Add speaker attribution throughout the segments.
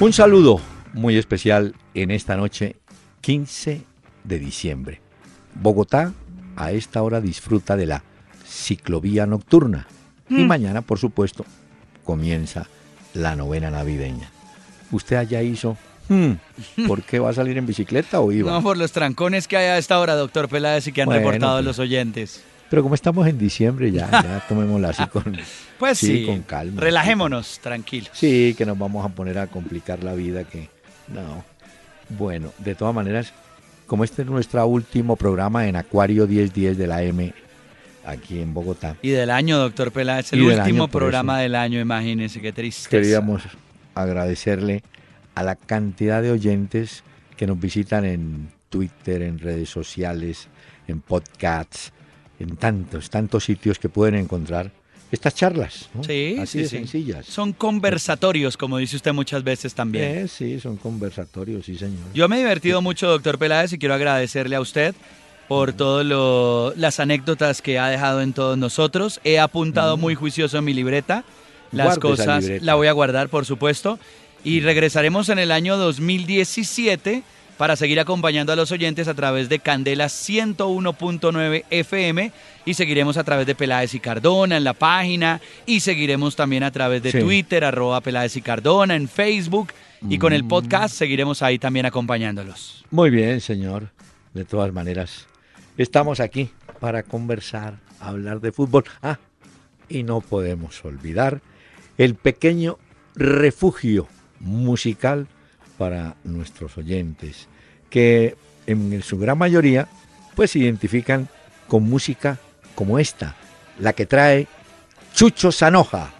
Speaker 1: Un saludo muy especial en esta noche 15 de diciembre. Bogotá a esta hora disfruta de la ciclovía nocturna y mañana, por supuesto, comienza la novena navideña. ¿Usted allá hizo? hmm, ¿Por qué va a salir en bicicleta o iba?
Speaker 2: No, por los trancones que hay a esta hora, doctor Peláez, y que han
Speaker 1: Bueno,
Speaker 2: reportado
Speaker 1: pues.
Speaker 2: los oyentes.
Speaker 1: Pero como estamos en diciembre ya, ya tomémosla así con,
Speaker 2: Pues sí,
Speaker 1: con calma.
Speaker 2: relajémonos, tranquilos.
Speaker 1: Sí, que nos vamos a poner a complicar la vida, que no. Bueno, de todas maneras, como este es nuestro último programa en Acuario 1010 de la M, aquí en Bogotá,
Speaker 2: Y del año, doctor Peláez, el último
Speaker 1: año,
Speaker 2: programa del año, imagínense, qué triste.
Speaker 1: queríamos agradecerle a la cantidad de oyentes que nos visitan en Twitter, en redes sociales, en podcasts, en tantos, tantos sitios que pueden encontrar estas charlas. ¿no?
Speaker 2: Sí,
Speaker 1: Así
Speaker 2: sí,
Speaker 1: de
Speaker 2: sí.
Speaker 1: sencillas.
Speaker 2: Son conversatorios, como dice usted muchas veces también.
Speaker 1: Eh, sí, son conversatorios, sí, señor.
Speaker 2: Yo me he divertido mucho, doctor Peláez, y quiero agradecerle a usted por todas las anécdotas que ha dejado en todos nosotros. He apuntado muy juicioso en mi libreta. Las
Speaker 1: Guarde
Speaker 2: cosas
Speaker 1: libreta.
Speaker 2: la voy a guardar, por supuesto. Y regresaremos en el año 2017 para seguir acompañando a los oyentes a través de Candela 101.9 FM y seguiremos a través de Peláez y Cardona en la página y seguiremos también a través de
Speaker 1: Sí.
Speaker 2: Twitter, arroba Peláez y Cardona en Facebook y con el
Speaker 1: Mm.
Speaker 2: podcast seguiremos ahí también acompañándolos.
Speaker 1: Muy bien, señor. De todas maneras, estamos aquí para conversar, hablar de fútbol. Ah, y no podemos olvidar el pequeño refugio musical para nuestros oyentes, que en su gran mayoría pues se identifican con música como esta, la que trae Chucho Sanoja.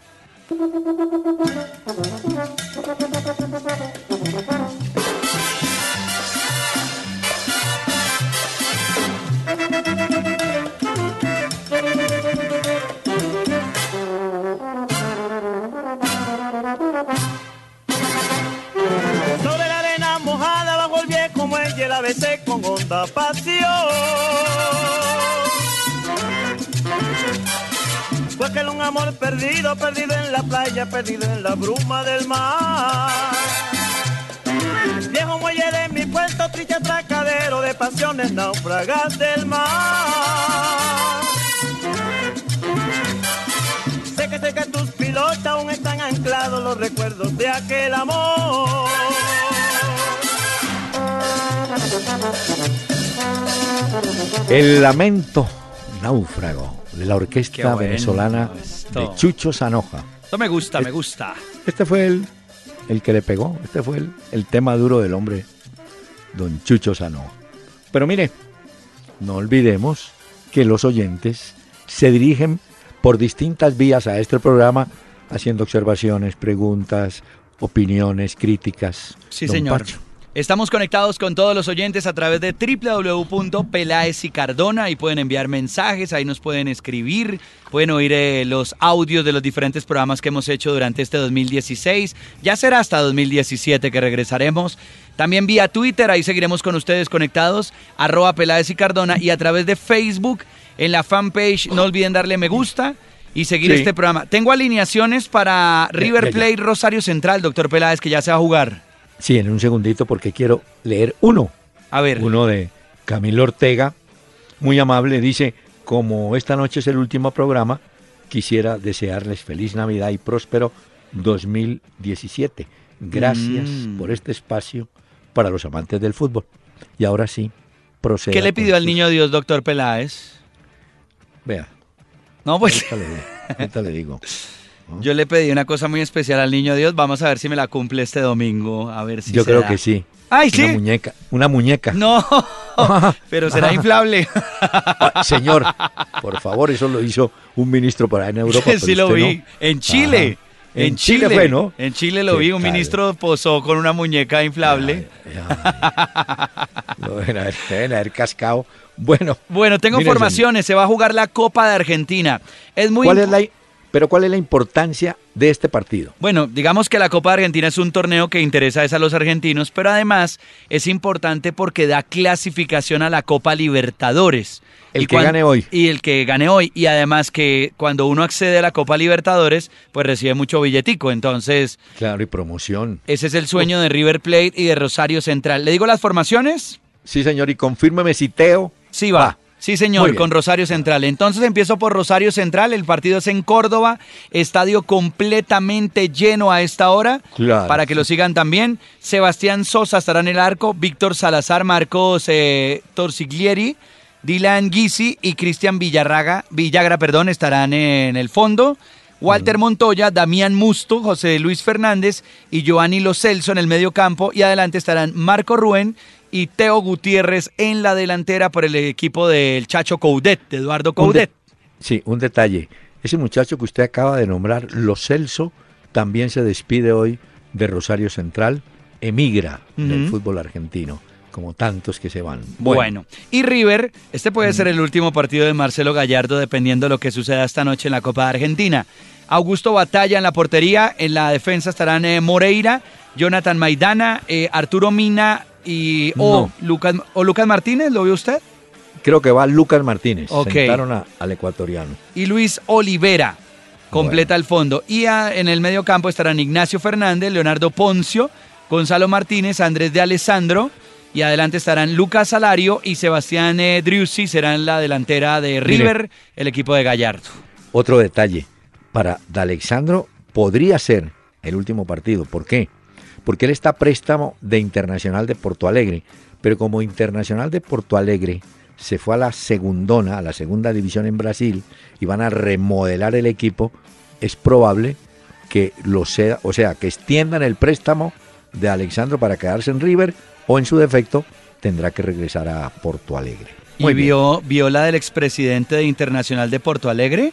Speaker 3: Honda pasión. Fue aquel un amor perdido, perdido en la playa, perdido en la bruma del mar. Viejo muelle de mi puerto, triste atracadero de pasiones náufragas del mar. Sé que sé que tus pilotos aún están anclados los recuerdos de aquel amor.
Speaker 1: El lamento náufrago de la orquesta
Speaker 2: bueno
Speaker 1: venezolana
Speaker 2: esto.
Speaker 1: de Chucho Sanoja.
Speaker 2: Esto me gusta, me gusta.
Speaker 1: Este fue el, el que le pegó, este fue el, el tema duro del hombre, don Chucho Sanoja. Pero mire, no olvidemos que los oyentes se dirigen por distintas vías a este programa haciendo observaciones, preguntas, opiniones, críticas.
Speaker 2: Sí,
Speaker 1: Don
Speaker 2: señor.
Speaker 1: Pacho.
Speaker 2: Estamos conectados con todos los oyentes a través de www.pelaez y Cardona y pueden enviar mensajes, ahí nos pueden escribir, pueden oír eh, los audios de los diferentes programas que hemos hecho durante este 2016. Ya será hasta 2017 que regresaremos. También vía Twitter, ahí seguiremos con ustedes conectados, arroba Peláez y Cardona y a través de Facebook, en la fanpage, no olviden darle me gusta y seguir
Speaker 1: Sí.
Speaker 2: este programa. Tengo alineaciones para River. Plate Rosario Central, doctor Peláez, que ya se va a jugar.
Speaker 1: Sí, en un segundito porque quiero leer uno.
Speaker 2: A ver.
Speaker 1: Uno de Camilo Ortega, muy amable, dice, como esta noche es el último programa, quisiera desearles feliz Navidad y próspero 2017. Gracias
Speaker 2: Mm.
Speaker 1: por este espacio para los amantes del fútbol. Y ahora sí, proceda.
Speaker 2: ¿Qué le pidió al
Speaker 1: sus-
Speaker 2: niño Dios, doctor Peláez?
Speaker 1: Vea,
Speaker 2: No, pues
Speaker 1: ahorita le ahorita le digo.
Speaker 2: yo le pedí una cosa muy especial al niño Dios. Vamos a ver si me la cumple este domingo. A ver si
Speaker 1: Yo
Speaker 2: se
Speaker 1: creo
Speaker 2: da.
Speaker 1: que sí.
Speaker 2: Ay, sí.
Speaker 1: Una muñeca, una muñeca.
Speaker 2: No, pero será inflable.
Speaker 1: Ah, Señor, por favor, eso lo hizo un ministro por ahí en Europa.
Speaker 2: sí lo vi.
Speaker 1: no.
Speaker 2: En Chile.
Speaker 1: Ajá.
Speaker 2: En,
Speaker 1: En Chile
Speaker 2: Chile
Speaker 1: fue, ¿no?
Speaker 2: En Chile lo vi. Un
Speaker 1: tal.
Speaker 2: ministro posó con una muñeca inflable.
Speaker 1: Deben haber, cascado. Bueno,
Speaker 2: Bueno, tengo
Speaker 1: Mire,
Speaker 2: formaciones. Se va a jugar la Copa de Argentina. Es muy
Speaker 1: ¿cuál es la, pero ¿cuál es la importancia de este partido?
Speaker 2: Bueno, digamos que la Copa de Argentina es un torneo que interesa es a los argentinos, pero además es importante porque da clasificación a la Copa Libertadores.
Speaker 1: El
Speaker 2: Y
Speaker 1: que gane hoy.
Speaker 2: Y el que gane hoy. Y además que cuando uno accede a la Copa Libertadores, pues recibe mucho billetico. Entonces,
Speaker 1: Claro, y promoción.
Speaker 2: ese es el sueño de River Plate y de Rosario Central. ¿Le digo las formaciones?
Speaker 1: Sí, señor, y confírmeme si Teo.
Speaker 2: Sí, va.
Speaker 1: Va.
Speaker 2: Sí, señor, con Rosario Central. Entonces empiezo por Rosario Central. El partido es en Córdoba. Estadio completamente lleno a esta hora.
Speaker 1: Claro.
Speaker 2: Para que lo sigan también. Sebastián Sosa estará en el arco. Víctor Salazar, Marcos eh, Torsiglieri, Dylan Guisi y Cristian Villarraga, Villagra perdón, estarán en el fondo. Walter Montoya, Damián Musto, José Luis Fernández y Giovanni Lo Celso en el medio campo. Y adelante estarán Marco Rubén y Teo Gutiérrez en la delantera por el equipo del Chacho Coudet, de Eduardo Coudet.
Speaker 1: de- sí, un detalle. Ese muchacho que usted acaba de nombrar, Lo Celso, también se despide hoy de Rosario Central, emigra del fútbol argentino, como tantos que se van.
Speaker 2: Bueno. y River, este puede ser el último partido de Marcelo Gallardo dependiendo de lo que suceda esta noche en la Copa de Argentina. Augusto Batalla en la portería, en la defensa estarán eh, Moreira, Jonathan Maidana, eh, Arturo Mina y o, Lucas, o Lucas Martínez, ¿lo vio usted?
Speaker 1: Creo que va Lucas Martínez.
Speaker 2: Ok.
Speaker 1: Sentaron a- al ecuatoriano.
Speaker 2: Y Luis Olivera completa el fondo. Y a- en el medio campo estarán Ignacio Fernández, Leonardo Poncio, Gonzalo Martínez, Andrés de Alessandro. Y adelante estarán Lucas Salario y Sebastián eh, Driussi, serán la delantera de River, el equipo de Gallardo.
Speaker 1: Otro detalle, para D'Alexandro podría ser el último partido. ¿Por qué? Porque él está a préstamo de Internacional de Porto Alegre, pero como Internacional de Porto Alegre se fue a la segundona, a la segunda división en Brasil, y van a remodelar el equipo, es probable que lo sea, o sea, que extiendan el préstamo de Alexandro para quedarse en River, o en su defecto tendrá que regresar a Porto Alegre.
Speaker 2: Y
Speaker 1: Muy bien.
Speaker 2: vio, vio la del expresidente de Internacional de Porto Alegre.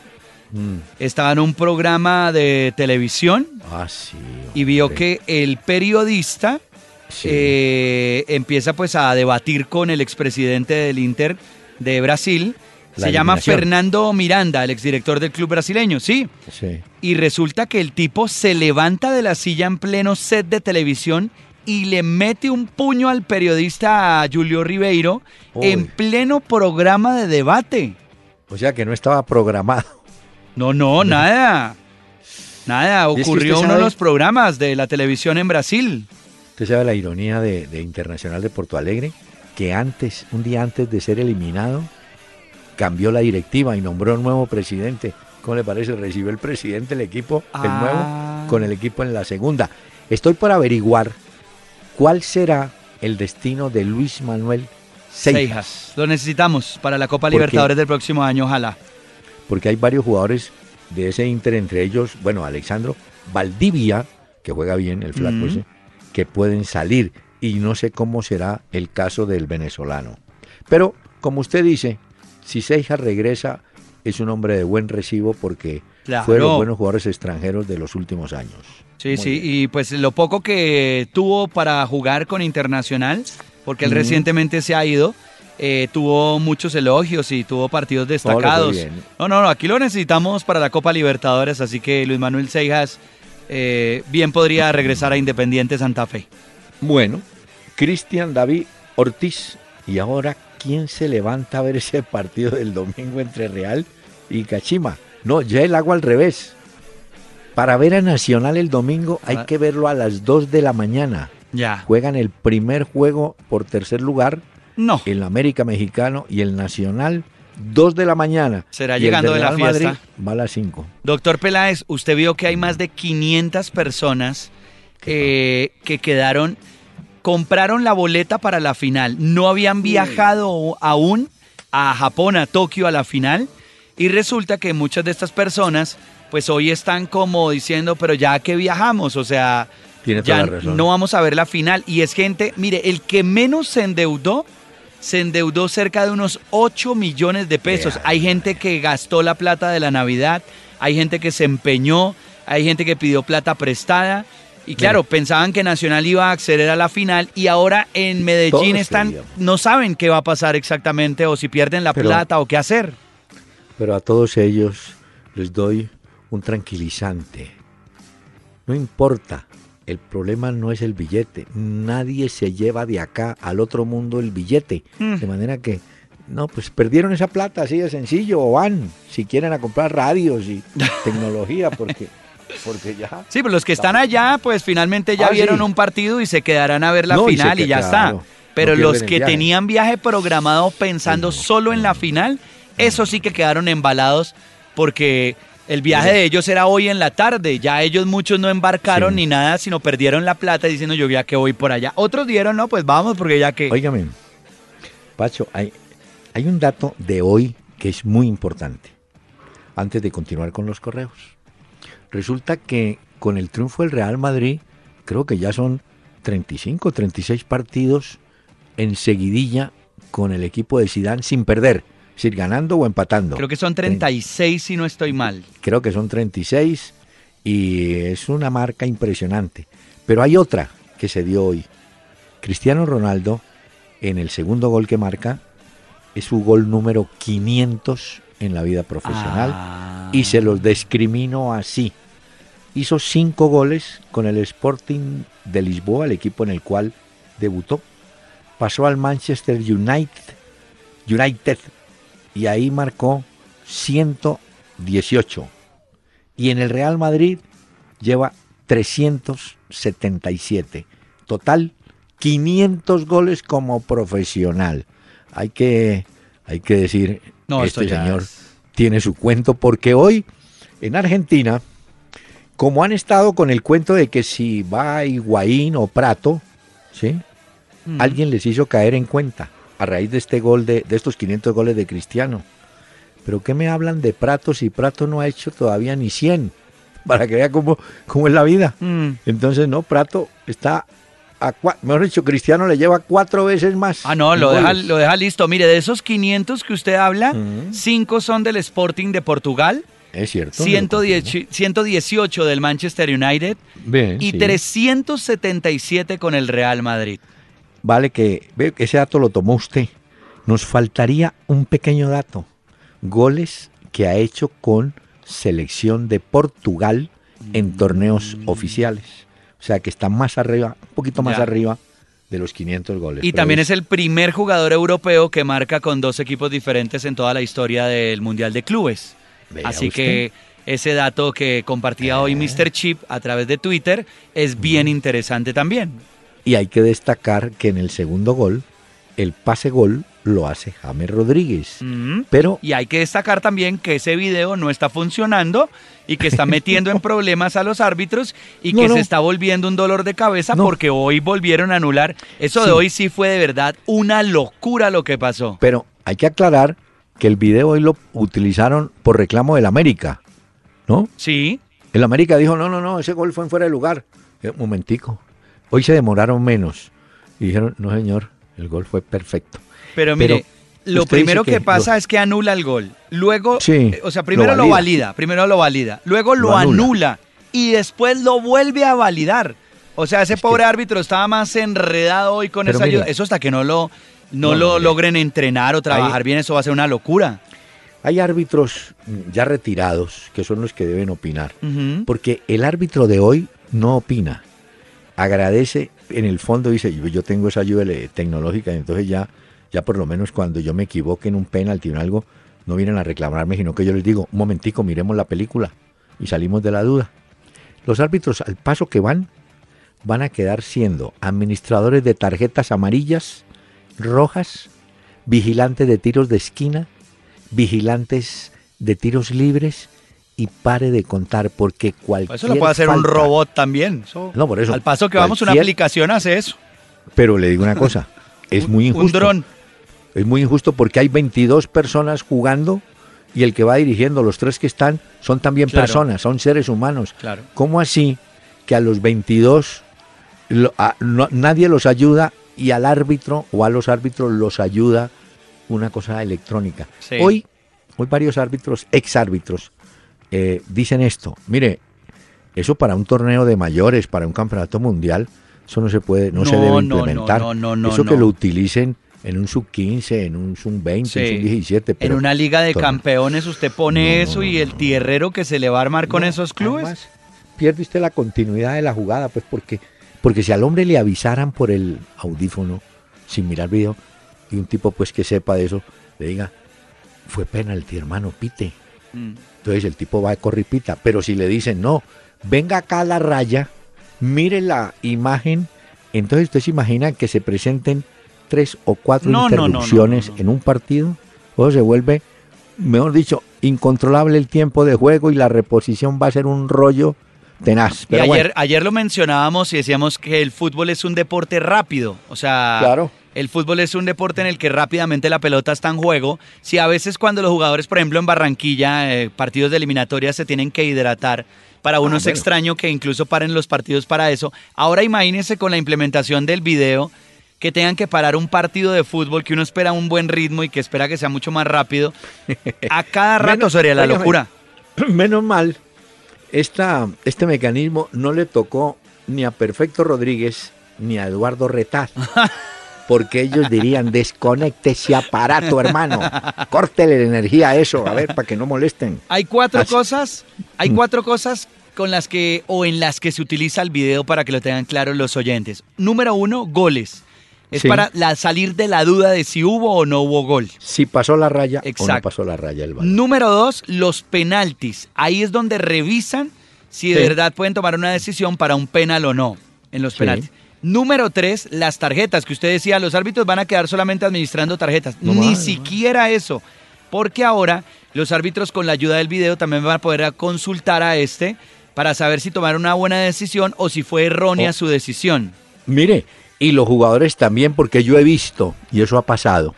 Speaker 1: Mm,
Speaker 2: Estaba en un programa de televisión
Speaker 1: Ah, sí.
Speaker 2: Y vio que el periodista
Speaker 1: Sí.
Speaker 2: eh, empieza pues a debatir con el expresidente del Inter de Brasil.
Speaker 1: La
Speaker 2: Se llama. Fernando Miranda, el exdirector del club brasileño, sí.
Speaker 1: Sí.
Speaker 2: Y resulta que el tipo se levanta de la silla en pleno set de televisión y le mete un puño al periodista Julio Ribeiro
Speaker 1: Uy.
Speaker 2: en pleno programa de debate.
Speaker 1: O sea que no estaba programado.
Speaker 2: No, no, nada. Nada,
Speaker 1: Y es que
Speaker 2: ocurrió uno de los programas de la televisión en Brasil.
Speaker 1: Usted sabe la ironía de, de Internacional de Porto Alegre, que antes, un día antes de ser eliminado, cambió la directiva y nombró un nuevo presidente. ¿Cómo le parece? Recibió el presidente el equipo, el
Speaker 2: Ah.
Speaker 1: nuevo, con el equipo en la segunda. Estoy por averiguar cuál será el destino de Luis Manuel Seijas.
Speaker 2: Lo necesitamos para la Copa. Libertadores del próximo año, ojalá.
Speaker 1: porque hay varios jugadores de ese Inter, entre ellos, bueno, Alexandro Valdivia, que juega bien, el flaco ese, que pueden salir. Y no sé cómo será el caso del venezolano. Pero, como usted dice, si Seijas regresa, es un hombre de buen recibo porque
Speaker 2: Claro.
Speaker 1: fue de los buenos jugadores extranjeros de los últimos años.
Speaker 2: Sí,
Speaker 1: Muy
Speaker 2: sí,
Speaker 1: bien.
Speaker 2: y pues lo poco que tuvo para jugar con Internacional, porque él recientemente se ha ido, eh, tuvo muchos elogios y tuvo partidos destacados. No, no, no, aquí lo necesitamos para la Copa Libertadores, así que Luis Manuel Seijas eh, bien podría regresar a Independiente Santa Fe.
Speaker 1: Bueno, Cristian David Ortiz. Y ahora, ¿quién se levanta a ver ese partido del domingo entre Real y Cachima? No, ya el agua al revés. Para ver a Nacional el domingo hay
Speaker 2: Ah.
Speaker 1: que verlo a las 2 de la mañana.
Speaker 2: Ya.
Speaker 1: Juegan el primer juego por tercer lugar,
Speaker 2: No.
Speaker 1: el América Mexicano y el Nacional, 2 de la mañana.
Speaker 2: Será llegando de la fiesta.
Speaker 1: Madrid va a las 5.
Speaker 2: Doctor Peláez, usted vio que hay más de 500 personas eh, que quedaron, compraron la boleta para la final, no habían viajado aún a Japón, a Tokio, a la final, y resulta que muchas de estas personas, pues hoy están como diciendo, pero ya que viajamos, o sea, ya no vamos a ver la final. Y es gente, mire, el que menos se endeudó, se endeudó cerca de unos 8 millones de pesos. Hay gente que gastó la plata de la Navidad, hay gente que se empeñó, hay gente que pidió plata prestada. Y claro, pensaban que Nacional iba a acceder a la final y ahora en Medellín están, no saben qué va a pasar exactamente o si pierden la plata o qué hacer.
Speaker 1: Pero a todos ellos les doy un tranquilizante. No importa, el problema no es el billete. Nadie se lleva de acá al otro mundo el billete. Mm. De manera que, no, pues perdieron esa plata así de sencillo o van, si quieren, a comprar radios y tecnología, porque... Porque ya.
Speaker 2: Sí, pero los que están allá, pues finalmente ya ah, vieron un partido y se quedarán a ver la final y, ya está. Pero los que tenían viaje programado pensando solo en la final, eso sí que quedaron embalados porque el viaje de ellos era hoy en la tarde. Ya ellos muchos no embarcaron ni nada, sino perdieron la plata diciendo yo ya que voy por allá. Otros dieron, no, pues vamos porque ya que.
Speaker 1: Óigame, Pacho, hay, hay un dato de hoy que es muy importante. Antes de continuar con los correos. Resulta que con el triunfo del Real Madrid, creo que ya son 35, 36 partidos en seguidilla con el equipo de Sidán sin perder, sin ganando o empatando.
Speaker 2: Creo que son 36 si no estoy mal.
Speaker 1: Creo que son 36 y es una marca impresionante. Pero hay otra que se dio hoy. Cristiano Ronaldo, en el segundo gol que marca, es su gol número 500 en la vida profesional ah. y se los discrimino así hizo cinco goles con el Sporting de Lisboa, el equipo en el cual debutó. Pasó al Manchester United, United y ahí marcó 118. Y en el Real Madrid lleva 377. Total, 500 goles como profesional. Hay que, hay que decir, no, este señor tiene su cuento porque hoy en Argentina como han estado con el cuento de que si va Higuaín o Prato, ¿sí? Mm. Alguien les hizo caer en cuenta a raíz de este gol de, de estos 500 goles de Cristiano. Pero ¿qué me hablan de Prato si Prato no ha hecho todavía ni 100? Para que vea cómo, cómo es la vida. Mm. Entonces, no, Prato está a mejor dicho, Cristiano le lleva cuatro veces más.
Speaker 2: Ah, no, lo deja, lo deja, listo. Mire, de esos 500 que usted habla, cinco son del Sporting de Portugal,
Speaker 1: es cierto.
Speaker 2: 118 del Manchester United y 377 con el Real Madrid.
Speaker 1: Vale, que ese dato lo tomó usted. Nos faltaría un pequeño dato. Goles que ha hecho con selección de Portugal en torneos mm. oficiales. O sea que está más arriba, un poquito más arriba de los 500 goles.
Speaker 2: Y también es... el primer jugador europeo que marca con dos equipos diferentes en toda la historia del Mundial de Clubes. Así que ese dato que compartía hoy Mr. Chip a través de Twitter es bien interesante también.
Speaker 1: Y hay que destacar que en el segundo gol, el pase gol lo hace James Rodríguez. Pero
Speaker 2: y hay que destacar también que ese video no está funcionando y que está metiendo en problemas a los árbitros y que se está volviendo un dolor de cabeza porque hoy volvieron a anular. Eso de hoy sí fue de verdad una locura lo que pasó.
Speaker 1: Pero hay que aclarar que el video hoy lo utilizaron por reclamo del América, ¿no?
Speaker 2: Sí.
Speaker 1: El América dijo, no, no, no, ese gol fue en fuera de lugar. Un eh, momentico. Hoy se demoraron menos. Y dijeron, no señor, el gol fue perfecto.
Speaker 2: Pero mire, lo primero que, pasa es que anula el gol. Luego, eh, o sea, primero lo valida. primero lo valida, luego lo, anula. y después lo vuelve a validar. O sea, ese pobre árbitro estaba más enredado hoy con esa ayuda. Eso hasta que no lo no, lo logren entrenar o trabajar bien, eso va a ser una locura.
Speaker 1: Hay árbitros ya retirados que son los que deben opinar, porque el árbitro de hoy no opina. Agradece, en el fondo dice, yo, tengo esa ayuda tecnológica, entonces ya, ya por lo menos cuando yo me equivoque en un penalti o en algo, no vienen a reclamarme, sino que yo les digo, un momentico, miremos la película y salimos de la duda. Los árbitros, al paso que van, van a quedar siendo administradores de tarjetas amarillas rojas, vigilantes de tiros de esquina, vigilantes de tiros libres y pare de contar porque cualquier
Speaker 2: Eso lo puede hacer un robot también.
Speaker 1: no, por eso.
Speaker 2: Al paso que vamos, una aplicación hace eso.
Speaker 1: Pero le digo una cosa, es muy injusto.
Speaker 2: Un dron.
Speaker 1: Es muy injusto porque hay 22 personas jugando y el que va dirigiendo, los tres que están, son también personas, son seres humanos.
Speaker 2: Claro.
Speaker 1: ¿Cómo así que a los 22 nadie los ayuda y al árbitro o a los árbitros los ayuda una cosa electrónica. Hoy, hoy varios árbitros, ex árbitros, eh, dicen esto. Mire, eso para un torneo de mayores, para un campeonato mundial, eso no se puede, no, se debe implementar. eso que lo utilicen en un sub 15, en un sub 20, en un sub 17.
Speaker 2: en una liga de campeones usted pone eso y el tierrero que se le va a armar con esos clubes.
Speaker 1: pierde usted la continuidad de la jugada, pues porque, porque si al hombre le avisaran por el audífono, sin mirar video, y un tipo pues que sepa de eso, le diga, fue penalti hermano, pite. Mm. Entonces el tipo va a correr pita, pero si le dicen, no, venga acá a la raya, mire la imagen, entonces usted se imagina que se presenten tres o cuatro interrupciones en un partido, o se vuelve, mejor dicho, incontrolable el tiempo de juego y la reposición va a ser un rollo tenaz.
Speaker 2: Pero ayer, ayer lo mencionábamos y decíamos que el fútbol es un deporte rápido, o sea, claro. El fútbol es un deporte en el que rápidamente la pelota está en juego. Si a veces cuando los jugadores, por ejemplo en Barranquilla, eh, partidos de eliminatoria se tienen que hidratar, para uno ah, es extraño que incluso paren los partidos para eso. Ahora imagínese con la implementación del video que tengan que parar un partido de fútbol que uno espera un buen ritmo y que espera que sea mucho más rápido, a cada rato sería la locura.
Speaker 1: Menos mal, esta, este mecanismo no le tocó ni a Perfecto Rodríguez ni a Eduardo Retaz. Porque ellos dirían, desconecte ese aparato, hermano. Córtele la energía a eso, a ver, para que no molesten.
Speaker 2: Hay cuatro cosas, hay mm. cuatro cosas con las que, o en las que se utiliza el video para que lo tengan claro los oyentes. Número uno, goles. Es para la, salir de la duda de si hubo o no hubo gol.
Speaker 1: Si pasó la raya o no pasó la raya el balón.
Speaker 2: Número dos, los penaltis. Ahí es donde revisan si de verdad pueden tomar una decisión para un penal o no en los penaltis. Número tres, las tarjetas, que usted decía, los árbitros van a quedar solamente administrando tarjetas. Ni siquiera eso. Porque ahora los árbitros con la ayuda del video también van a poder consultar a este para saber si tomaron una buena decisión o si fue errónea oh. su decisión.
Speaker 1: Mire, y los jugadores también, porque yo he visto, y eso ha pasado,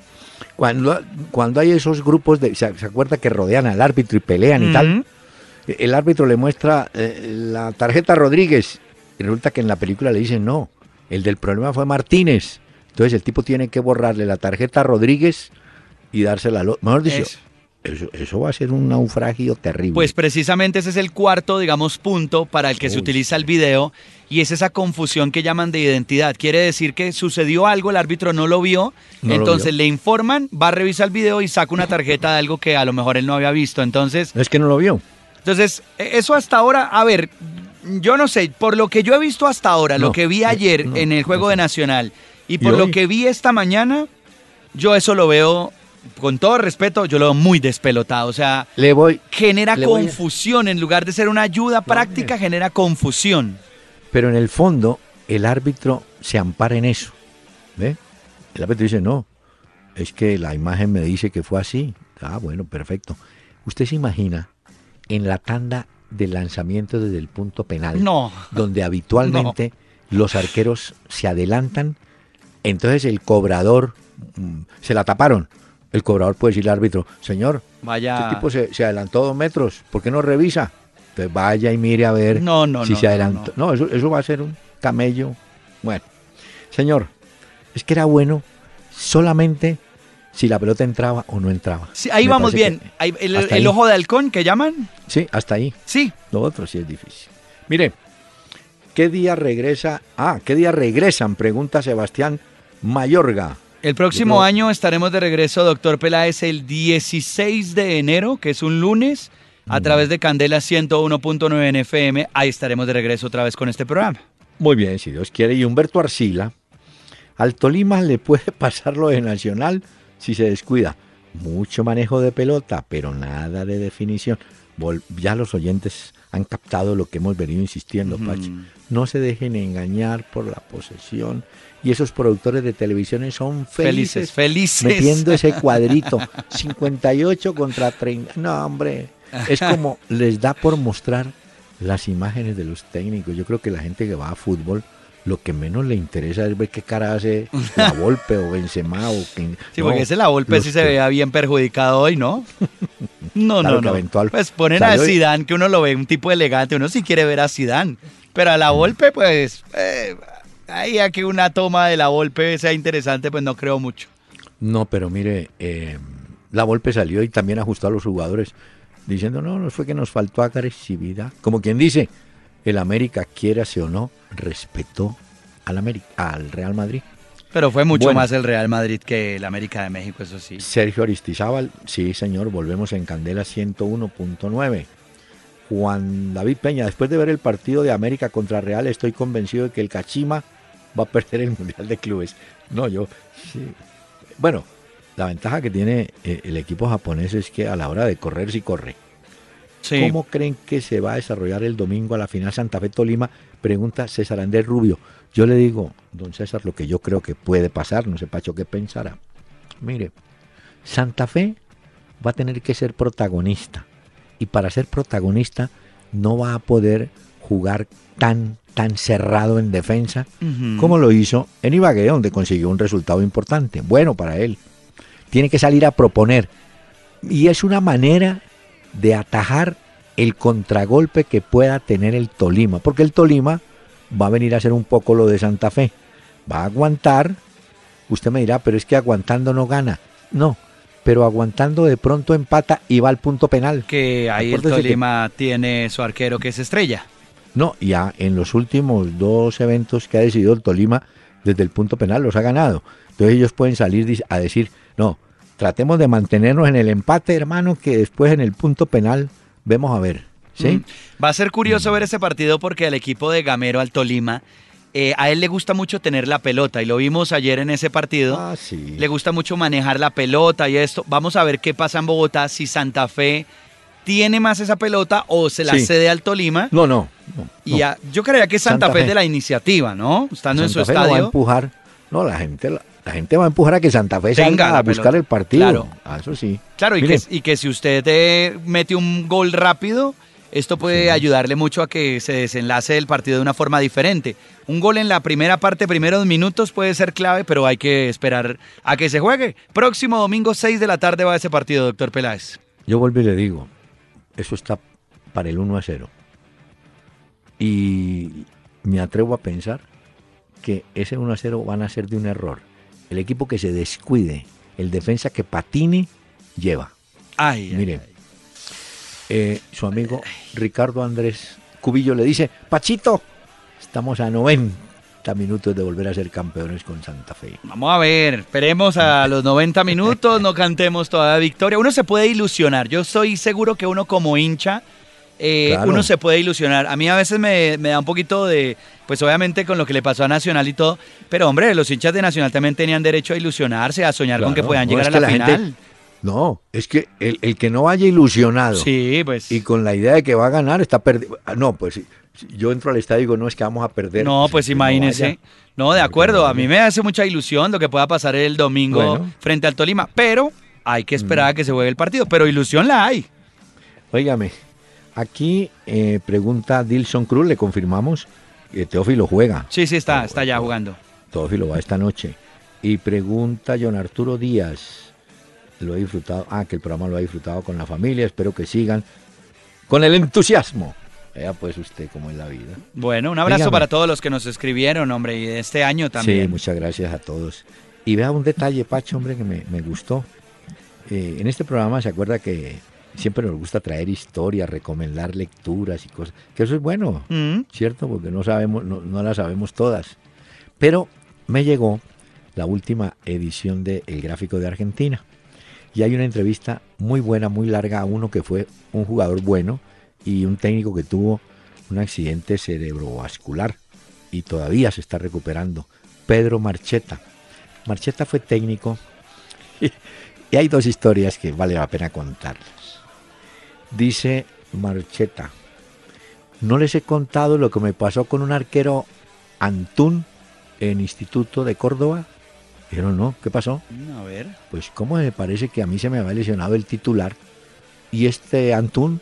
Speaker 1: cuando, cuando hay esos grupos, de, ¿se, acuerda que rodean al árbitro y pelean y tal? El árbitro le muestra eh, la tarjeta Rodríguez y resulta que en la película le dicen no, el del problema fue Martínez. Entonces el tipo tiene que borrarle la tarjeta Rodríguez y dársela a Mejor dicho, eso, va a ser un naufragio terrible.
Speaker 2: Pues precisamente ese es el cuarto, digamos, punto para el que se utiliza el video y es esa confusión que llaman de identidad. Quiere decir que sucedió algo, el árbitro no lo vio, entonces le informan, va a revisar el video y saca una tarjeta de algo que a lo mejor él no había visto. Entonces...
Speaker 1: Es que no lo vio.
Speaker 2: Entonces, e, eso hasta ahora, a ver, yo no sé, por lo que yo he visto hasta ahora, lo que vi ayer en el Juego de Nacional y por lo que vi esta mañana, yo eso lo veo con todo respeto, yo lo veo muy despelotado. O sea,
Speaker 1: le voy,
Speaker 2: genera confusión. En lugar de ser una ayuda práctica, genera confusión.
Speaker 1: Pero en el fondo, el árbitro se ampara en eso. ¿Ve? El árbitro dice, no, es que la imagen me dice que fue así. Ah, bueno, perfecto. Usted se imagina en la tanda de lanzamiento desde el punto penal,
Speaker 2: no.
Speaker 1: donde habitualmente los arqueros se adelantan, entonces el cobrador mm, se la taparon el cobrador puede decirle al árbitro, señor, vaya. este tipo se, adelantó dos metros, ¿por qué no revisa? Entonces vaya y mire a ver si se adelantó. No, eso, eso va a ser un camello. Bueno, señor, es que era bueno solamente si la pelota entraba o no entraba.
Speaker 2: Sí, ahí vamos bien. el, ojo de halcón que llaman.
Speaker 1: Sí, hasta ahí.
Speaker 2: Sí.
Speaker 1: Lo otro sí es difícil. Mire, ¿qué día regresa? Ah, ¿qué día regresan? Pregunta Sebastián Mayorga.
Speaker 2: El próximo año estaremos de regreso, doctor Peláez, el 16 de enero, que es un lunes, a través de Candela 101.9 en FM. Ahí estaremos de regreso otra vez con este programa.
Speaker 1: Muy bien, si Dios quiere. Y Humberto Arcila, al Tolima le puede pasar lo de Nacional si se descuida. Mucho manejo de pelota, pero nada de definición. ya los oyentes han captado lo que hemos venido insistiendo, Pachi. No se dejen engañar por la posesión y esos productores de televisión son felices,
Speaker 2: felices,
Speaker 1: metiendo ese cuadrito 58 contra 30. No, hombre, es como les da por mostrar las imágenes de los técnicos. Yo creo que la gente que va a fútbol lo que menos le interesa es ver qué cara hace la Volpe o Benzema o
Speaker 2: quien, Sí, porque ese la Volpe sí se vea bien perjudicado hoy, ¿no? No, no, no. Pues ponen a Zidane, que uno lo ve un tipo elegante, uno sí quiere ver a Zidane, pero a la Volpe pues eh, ahí a que una toma de la Volpe sea interesante, pues no creo mucho.
Speaker 1: No, pero mire, eh, la Volpe salió y también ajustó a los jugadores diciendo, no, no fue que nos faltó agresividad. Como quien dice, el América, quiérase o no, respetó al, América, al Real Madrid.
Speaker 2: Pero fue mucho más el Real Madrid que el América de México, eso sí.
Speaker 1: Sergio Aristizábal, sí señor, volvemos en Candela 101.9. Juan David Peña, después de ver el partido de América contra Real, estoy convencido de que el Cachima va a perder el Mundial de Clubes. No, yo sí. Bueno, la ventaja que tiene eh, el equipo japonés es que a la hora de correr sí corre. ¿Cómo creen que se va a desarrollar el domingo a la final Santa Fe Tolima? Pregunta César Andrés Rubio. Yo le digo, don César, lo que yo creo que puede pasar, no sé Pacho qué pensará. Mire, Santa Fe va a tener que ser protagonista. Y para ser protagonista no va a poder jugar tan, tan cerrado en defensa como lo hizo en Ibagué, donde consiguió un resultado importante, bueno para él tiene que salir a proponer. Y es una manera de atajar el contragolpe que pueda tener el Tolima, porque el Tolima va a venir a hacer un poco lo de Santa Fe. Va a aguantar, usted me dirá, pero es que aguantando no gana. No, pero aguantando de pronto empata y va al punto penal.
Speaker 2: Que ahí el Tolima tiene su arquero que es estrella.
Speaker 1: No, ya en los últimos dos eventos que ha decidido el Tolima, desde el punto penal los ha ganado. Entonces ellos pueden salir a decir, no, tratemos de mantenernos en el empate, hermano, que después en el punto penal vemos a ver. ¿sí?
Speaker 2: Mm. Va a ser curioso ver ese partido porque el equipo de Gamero al Tolima, eh, a él le gusta mucho tener la pelota y lo vimos ayer en ese partido.
Speaker 1: Ah, sí.
Speaker 2: Le gusta mucho manejar la pelota y esto. Vamos a ver qué pasa en Bogotá si Santa Fe tiene más esa pelota o se la cede al Tolima.
Speaker 1: No, no.
Speaker 2: y yo creía que Santa, Fe, de la iniciativa, ¿no? Estando en su estadio.
Speaker 1: va a empujar. No, la gente, la gente va a empujar a que Santa Fe salga a buscar el partido. Claro. Ah, eso sí.
Speaker 2: Claro, y que, y que, si usted eh, mete un gol rápido, esto puede ayudarle mucho a que se desenlace el partido de una forma diferente. Un gol en la primera parte, primeros minutos, puede ser clave, pero hay que esperar a que se juegue. Próximo domingo, 6 de la tarde, va ese partido, doctor Peláez.
Speaker 1: Yo vuelvo y le digo, eso está para el 1 a 0. Y me atrevo a pensar que ese 1 a 0 van a ser de un error el equipo que se descuide, el defensa que patine, lleva.
Speaker 2: Ay,
Speaker 1: Miren, eh, su amigo Ricardo Andrés Cubillo le dice, Pachito, estamos a 90 minutos de volver a ser campeones con Santa Fe.
Speaker 2: Vamos a ver, esperemos a los 90 minutos, no cantemos toda la victoria. Uno se puede ilusionar, yo estoy seguro que uno como hincha eh, uno se puede ilusionar. A mí a veces me, da un poquito de, pues obviamente con lo que le pasó a Nacional y todo, pero hombre, los hinchas de Nacional también tenían derecho a ilusionarse, a soñar con que puedan llegar a la, final.
Speaker 1: no, es que el, que no vaya ilusionado
Speaker 2: sí, pues.
Speaker 1: y con la idea de que va a ganar está perdido. No, pues yo entro al estadio y digo, no es que vamos a perder.
Speaker 2: No, pues imagínese. No, de acuerdo, a mí me hace mucha ilusión lo que pueda pasar el domingo frente al Tolima, pero hay que esperar a que se juegue el partido, pero ilusión la hay.
Speaker 1: Óigame, Aquí eh, pregunta Dilson Cruz, le confirmamos que Teófilo juega.
Speaker 2: Sí, sí, está, está ya jugando.
Speaker 1: Teófilo va esta noche. Y pregunta John Arturo Díaz, lo he disfrutado, ah, que el programa lo ha disfrutado con la familia, espero que sigan con el entusiasmo. Vea pues usted cómo es la vida.
Speaker 2: Bueno, un abrazo para todos los que nos escribieron, hombre, y de este año también.
Speaker 1: Sí, muchas gracias a todos. Y vea un detalle, Pacho, hombre, que me, gustó. Eh, en este programa se acuerda que siempre nos gusta traer historias, recomendar lecturas y cosas, que eso es bueno, mm. ¿cierto? Porque no sabemos, no, no las sabemos todas. Pero me llegó la última edición de El Gráfico de Argentina. Y hay una entrevista muy buena, muy larga a uno que fue un jugador bueno y un técnico que tuvo un accidente cerebrovascular y todavía se está recuperando. Pedro Marcheta. Marcheta fue técnico y hay dos historias que vale la pena contarlas. Dice Marcheta, no les he contado lo que me pasó con un arquero Antún en Instituto de Córdoba. Pero no, ¿qué pasó?
Speaker 2: A ver.
Speaker 1: Pues cómo me parece que a mí se me había lesionado el titular y este Antún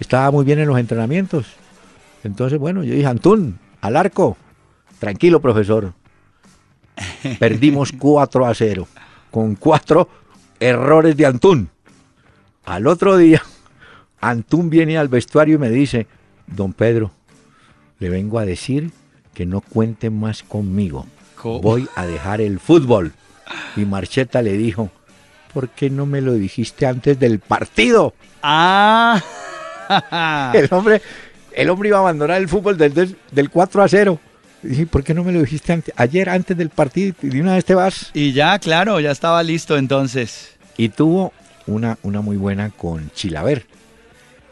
Speaker 1: estaba muy bien en los entrenamientos. Entonces, bueno, yo dije, Antún, al arco. Tranquilo, profesor. Perdimos 4 a 0 con cuatro errores de Antún. Al otro día Antún viene al vestuario y me dice, don Pedro, le vengo a decir que no cuente más conmigo. Voy a dejar el fútbol. Y Marcheta le dijo, ¿por qué no me lo dijiste antes del partido?
Speaker 2: Ah.
Speaker 1: el hombre, el hombre iba a abandonar el fútbol del, del 4 a 0. Y ¿por qué no me lo dijiste ayer antes del partido? Y de una vez te vas.
Speaker 2: Y ya, claro, ya estaba listo entonces.
Speaker 1: Y tuvo una, una muy buena con Chilaver.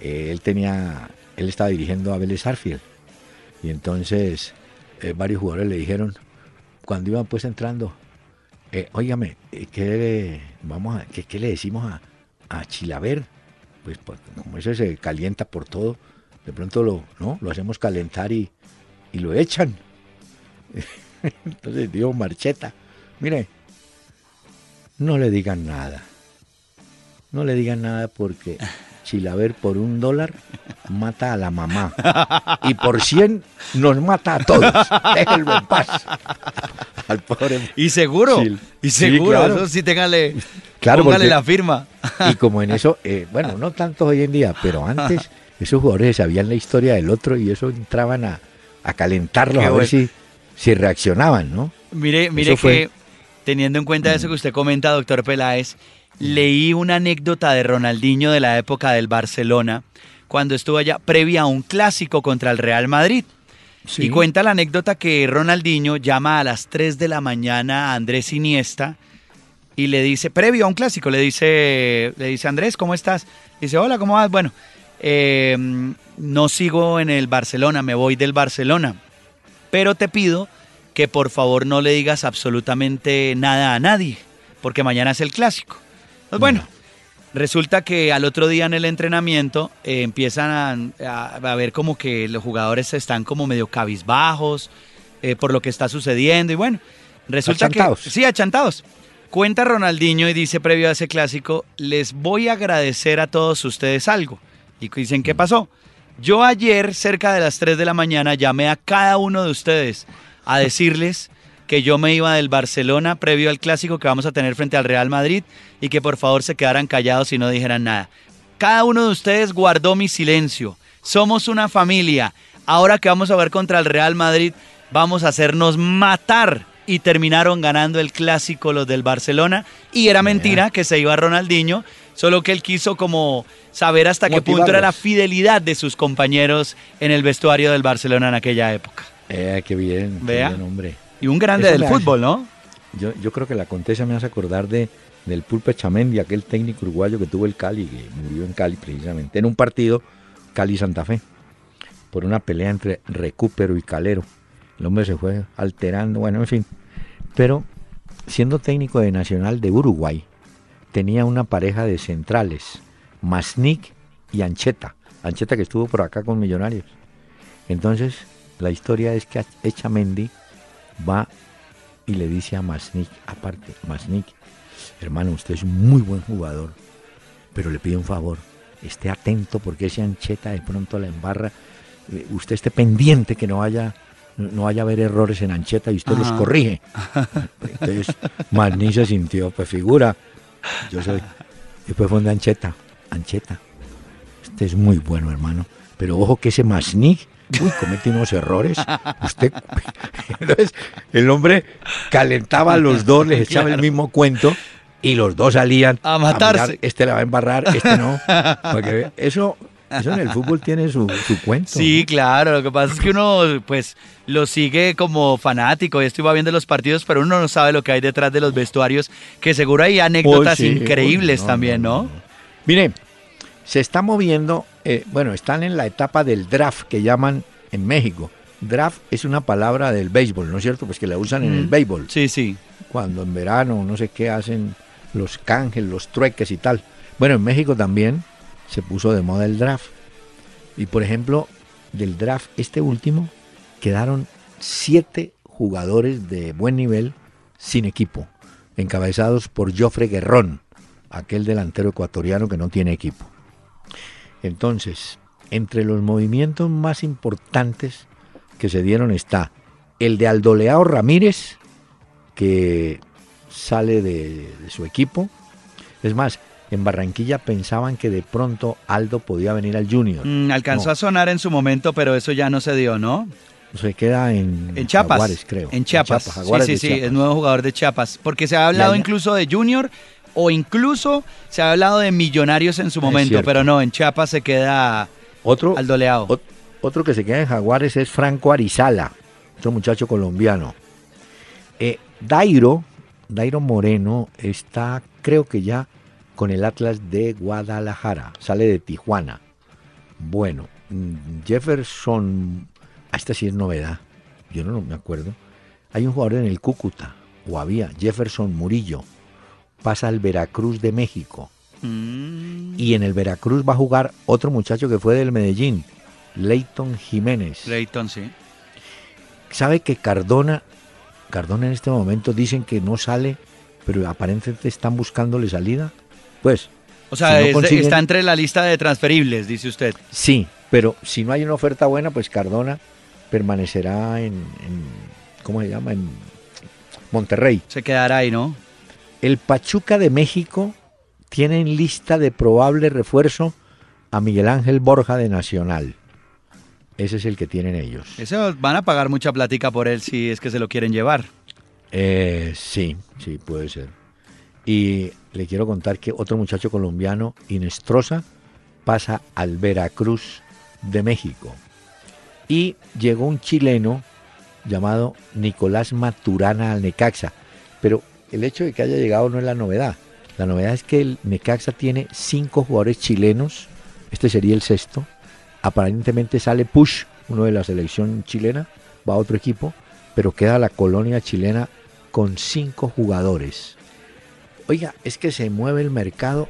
Speaker 1: Eh, él tenía, él estaba dirigiendo a Vélez Arfield. Y entonces eh, varios jugadores le dijeron, cuando iban pues entrando, eh, óigame, eh, ¿qué, vamos a, qué, le decimos a, a Chilaver? Pues, pues, como eso se calienta por todo, de pronto lo, ¿no? lo hacemos calentar y, y lo echan. Entonces dijo Marcheta, mire, no le digan nada. No le digan nada porque Chilaver por un dólar mata a la mamá. Y por 100 nos mata a todos. Déjenlo en paz.
Speaker 2: Al pobre. Y seguro. Y seguro. Eso sí, téngale. Claro, póngale la firma.
Speaker 1: Y como en eso, eh, bueno, no tanto hoy en día, pero antes esos jugadores sabían la historia del otro y eso entraban a, a calentarlos a ver si, si reaccionaban, ¿no?
Speaker 2: Mire, mire que teniendo en cuenta eso que usted comenta, doctor Peláez, leí una anécdota de Ronaldinho de la época del Barcelona, cuando estuvo allá previa a un clásico contra el Real Madrid. Y cuenta la anécdota que Ronaldinho llama a las 3 de la mañana a Andrés Iniesta y le dice, previo a un clásico, le dice, le dice Andrés, ¿cómo estás? Dice, hola, ¿cómo vas? Bueno, eh, no sigo en el Barcelona, me voy del Barcelona, pero te pido que por favor no le digas absolutamente nada a nadie, porque mañana es el clásico. Pues bueno, resulta que al otro día en el entrenamiento eh, empiezan a, ver como que los jugadores están como medio cabizbajos eh, por lo que está sucediendo y bueno, resulta
Speaker 1: achantados.
Speaker 2: que... Sí, achantados. Cuenta Ronaldinho y dice previo a ese clásico, les voy a agradecer a todos ustedes algo. Y dicen, ¿qué pasó? Yo ayer, cerca de las 3 de la mañana, llamé a cada uno de ustedes a decirles que yo me iba del Barcelona previo al clásico que vamos a tener frente al Real Madrid y que por favor se quedaran callados y no dijeran nada. Cada uno de ustedes guardó mi silencio. Somos una familia. Ahora que vamos a ver contra el Real Madrid, vamos a hacernos matar. Y terminaron ganando el clásico los del Barcelona. Y era mentira que se iba Ronaldinho, solo que él quiso como saber hasta qué punto era la fidelidad de sus compañeros en el vestuario del Barcelona en aquella época.
Speaker 1: Eh, qué bien, Vea. Qué bien, hombre.
Speaker 2: Y un grande del fútbol, ¿no?
Speaker 1: Yo, yo creo que la contesa me hace acordar de, del Pulpe Chamendi, aquel técnico uruguayo que tuvo el Cali, que murió en Cali precisamente, en un partido Cali-Santa Fe, por una pelea entre Recupero y Calero. El hombre se fue alterando, bueno, en fin. Pero siendo técnico de Nacional de Uruguay, tenía una pareja de centrales, Masnik y Ancheta. Ancheta que estuvo por acá con Millonarios. Entonces, la historia es que Echamendi va y le dice a Masnik, aparte, Masnik, hermano, usted es un muy buen jugador, pero le pido un favor, esté atento porque ese ancheta de pronto la embarra, eh, usted esté pendiente que no vaya no vaya a haber errores en Ancheta y usted los corrige. Entonces, Masnik se sintió, pues figura, yo soy. Después fue de Ancheta, Ancheta, usted es muy bueno, hermano, pero ojo que ese Masnik uy, comete unos errores. Usted. Entonces, el hombre calentaba a los dos, les echaba el mismo cuento y los dos salían
Speaker 2: a matarse.
Speaker 1: este la va a embarrar, este no. Porque eso, eso en el fútbol tiene su, su cuento.
Speaker 2: Sí, claro. Lo que pasa es que uno, pues, lo sigue como fanático y esto iba viendo los partidos, pero uno no sabe lo que hay detrás de los vestuarios, que seguro hay anécdotas increíbles también, ¿no?
Speaker 1: Mire, se está moviendo, eh, bueno, están en la etapa del draft que llaman en México. Draft es una palabra del béisbol, ¿no es cierto? Pues que la usan en el béisbol.
Speaker 2: Sí, sí.
Speaker 1: Cuando en verano, no sé qué, hacen los canjes, los trueques y tal. Bueno, en México también se puso de moda el draft. Y por ejemplo, del draft, este último, quedaron siete jugadores de buen nivel sin equipo, encabezados por Joffre Guerrón, aquel delantero ecuatoriano que no tiene equipo. Entonces, entre los movimientos más importantes que se dieron está el de Aldoleao Ramírez, que sale de, su equipo. Es más, en Barranquilla pensaban que de pronto Aldo podía venir al Junior.
Speaker 2: Mm, alcanzó a sonar en su momento, pero eso ya no se dio, ¿no?
Speaker 1: Se queda en,
Speaker 2: en Chiapas.
Speaker 1: Jaguares, creo.
Speaker 2: En Chiapas.
Speaker 1: Jaguares
Speaker 2: sí, sí, sí,
Speaker 1: Chiapas.
Speaker 2: es nuevo jugador de Chiapas. Porque se ha hablado incluso de Junior o incluso se ha hablado de Millonarios en su momento, pero no, en Chiapas se queda
Speaker 1: Otro,
Speaker 2: al doleado.
Speaker 1: ot- otro que se queda en Jaguares es Franco Arizala, otro muchacho colombiano. Eh, Dairo, Dairo Moreno está, creo que ya con el Atlas de Guadalajara, sale de Tijuana. Bueno, mm, Jefferson, ah, esta sí es novedad, yo no me acuerdo. Hay un jugador en el Cúcuta, o había, Jefferson Murillo, pasa al Veracruz de México.
Speaker 2: Mm,
Speaker 1: Y en el Veracruz va a jugar otro muchacho que fue del Medellín, Leighton Jiménez.
Speaker 2: Leighton, sí.
Speaker 1: ¿Sabe que Cardona, Cardona en este momento dicen que no sale, pero aparentemente están buscándole salida? Pues
Speaker 2: O sea,
Speaker 1: Si no
Speaker 2: es de-
Speaker 1: consiguen-
Speaker 2: está entre la lista de transferibles, dice usted.
Speaker 1: sí, pero si no hay una oferta buena, pues Cardona permanecerá en, en- ¿cómo se llama? En Monterrey.
Speaker 2: Se quedará ahí, ¿no?
Speaker 1: El Pachuca de México tiene en lista de probable refuerzo a Miguel Ángel Borja de Nacional. Ese es el que tienen ellos.
Speaker 2: Eso van a pagar mucha plática por él si es que se lo quieren llevar.
Speaker 1: Eh, sí, sí, puede ser. Y le quiero contar que otro muchacho colombiano, Inestrosa, pasa al Veracruz de México. Y llegó un chileno llamado Nicolás Maturana al Necaxa. Pero el hecho de que haya llegado no es la novedad. La novedad es que el Necaxa tiene cinco jugadores chilenos. Este sería el sexto. Aparentemente sale Push, uno de la selección chilena, va a otro equipo, pero queda la colonia chilena con cinco jugadores. Oiga, es que se mueve el mercado.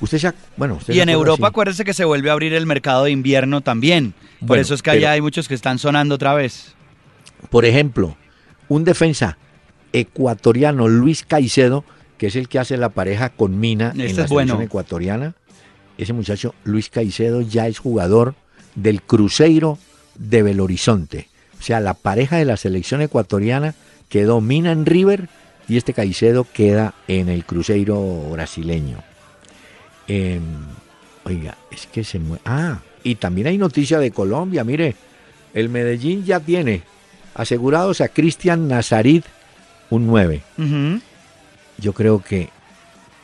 Speaker 1: Usted ac- bueno, usted
Speaker 2: Y en Europa,
Speaker 1: sí.
Speaker 2: acuérdese que se vuelve a abrir el mercado de invierno también. Por
Speaker 1: Bueno,
Speaker 2: eso es que allá hay muchos que están sonando otra vez.
Speaker 1: Por ejemplo, un defensa ecuatoriano, Luis Caicedo, que es el que hace la pareja con Mina
Speaker 2: Este
Speaker 1: en
Speaker 2: es
Speaker 1: la selección
Speaker 2: bueno.
Speaker 1: ecuatoriana. Ese muchacho, Luis Caicedo, ya es jugador del Cruzeiro de Belo Horizonte. O sea, la pareja de la selección ecuatoriana quedó Mina en River y este Caicedo queda en el Cruzeiro brasileño. Em, oiga, es que se mueve. Ah, y también hay noticia de Colombia. Mire, el Medellín ya tiene asegurados a Cristian Nazarit un 9.
Speaker 2: Ujú.
Speaker 1: Yo creo que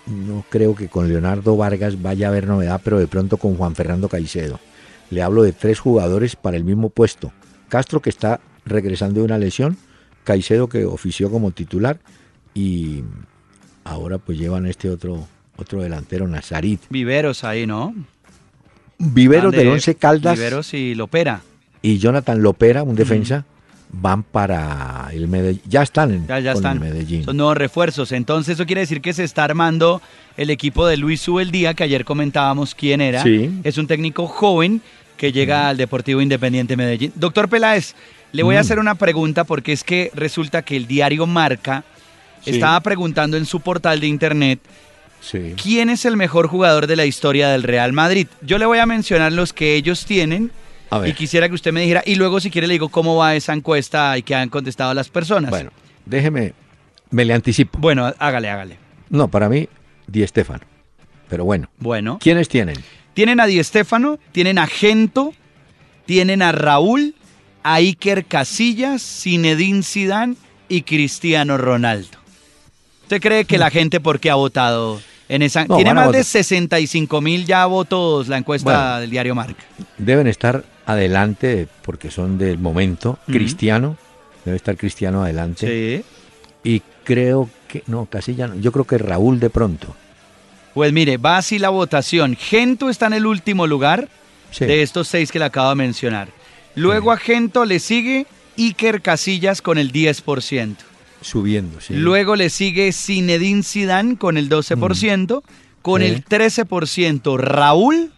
Speaker 1: no creo que con Leonardo Vargas vaya a haber novedad, pero de pronto con Juan Fernando Caicedo. Le hablo de tres jugadores para el mismo puesto. Castro que está regresando de una lesión, Caicedo que ofició como titular y ahora pues llevan este otro otro delantero Nazarit.
Speaker 2: Viveros ahí, ¿no?
Speaker 1: Viveros
Speaker 2: de
Speaker 1: del Once Caldas
Speaker 2: Viveros y Lopera.
Speaker 1: y Jonathan Lopera, un defensa, van para el Medellín. Ya están en
Speaker 2: Ya, ya
Speaker 1: con el
Speaker 2: están.
Speaker 1: Medellín.
Speaker 2: Son nuevos refuerzos. Entonces eso quiere decir que se está armando el equipo de Luis Subeldía, que ayer comentábamos quién era.
Speaker 1: Sí.
Speaker 2: Es un técnico joven que llega al Deportivo Independiente Medellín. Doctor Peláez, le voy a hacer una pregunta porque es que resulta que el diario Marca
Speaker 1: Sí.
Speaker 2: estaba preguntando en su portal de internet
Speaker 1: Sí.
Speaker 2: quién es el mejor jugador de la historia del Real Madrid. Yo le voy a mencionar los que ellos tienen. Y quisiera que usted me dijera, y luego si quiere le digo cómo va esa encuesta y qué han contestado las personas.
Speaker 1: Bueno, déjeme, me le anticipo.
Speaker 2: Bueno, hágale, hágale.
Speaker 1: No, para mí, Di Stefano. Pero bueno,
Speaker 2: Bueno.
Speaker 1: ¿quiénes tienen?
Speaker 2: Tienen a Di Stéfano, tienen a Gento, tienen a Raúl, a Iker Casillas, Zinedine Zidane y Cristiano Ronaldo. ¿Usted cree que la gente por qué ha votado en esa?
Speaker 1: No,
Speaker 2: Tiene más de
Speaker 1: votar.
Speaker 2: 65 mil ya votos la encuesta
Speaker 1: Bueno.
Speaker 2: del diario Marca.
Speaker 1: Deben estar adelante porque son del momento. Cristiano, debe estar Cristiano adelante.
Speaker 2: Sí.
Speaker 1: Y creo que, no, Casilla no, yo creo que Raúl de pronto.
Speaker 2: Pues mire, va así la votación. Gento está en el último lugar
Speaker 1: Sí.
Speaker 2: de estos seis que le acabo de mencionar. Luego a Gento le sigue Iker Casillas con el 10%.
Speaker 1: Subiendo, sí.
Speaker 2: Luego le sigue Zinedine Zidane con el 12%, con
Speaker 1: Sí.
Speaker 2: el 13% Raúl,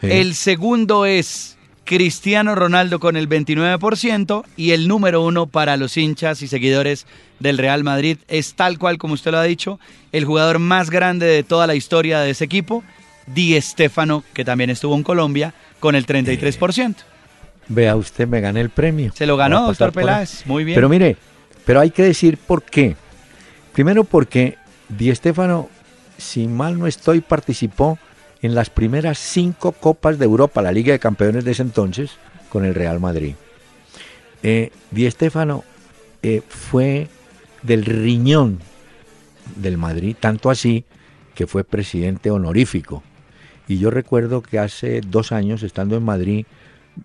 Speaker 2: el segundo es Cristiano Ronaldo con el 29% y el número uno para los hinchas y seguidores del Real Madrid es tal cual como usted lo ha dicho, el jugador más grande de toda la historia de ese equipo, Di Stéfano, que también estuvo en Colombia, con el 33%.
Speaker 1: Vea usted, me gané el premio.
Speaker 2: Se lo ganó, doctor. Peláez, muy bien.
Speaker 1: Pero mire, pero hay que decir por qué. Primero porque Di Stéfano, si mal no estoy, participó en las primeras cinco Copas de Europa, la Liga de Campeones de ese entonces, con el Real Madrid. Eh, Di Stéfano eh, fue del riñón del Madrid, tanto así que fue presidente honorífico. Y yo recuerdo que hace dos años, estando en Madrid,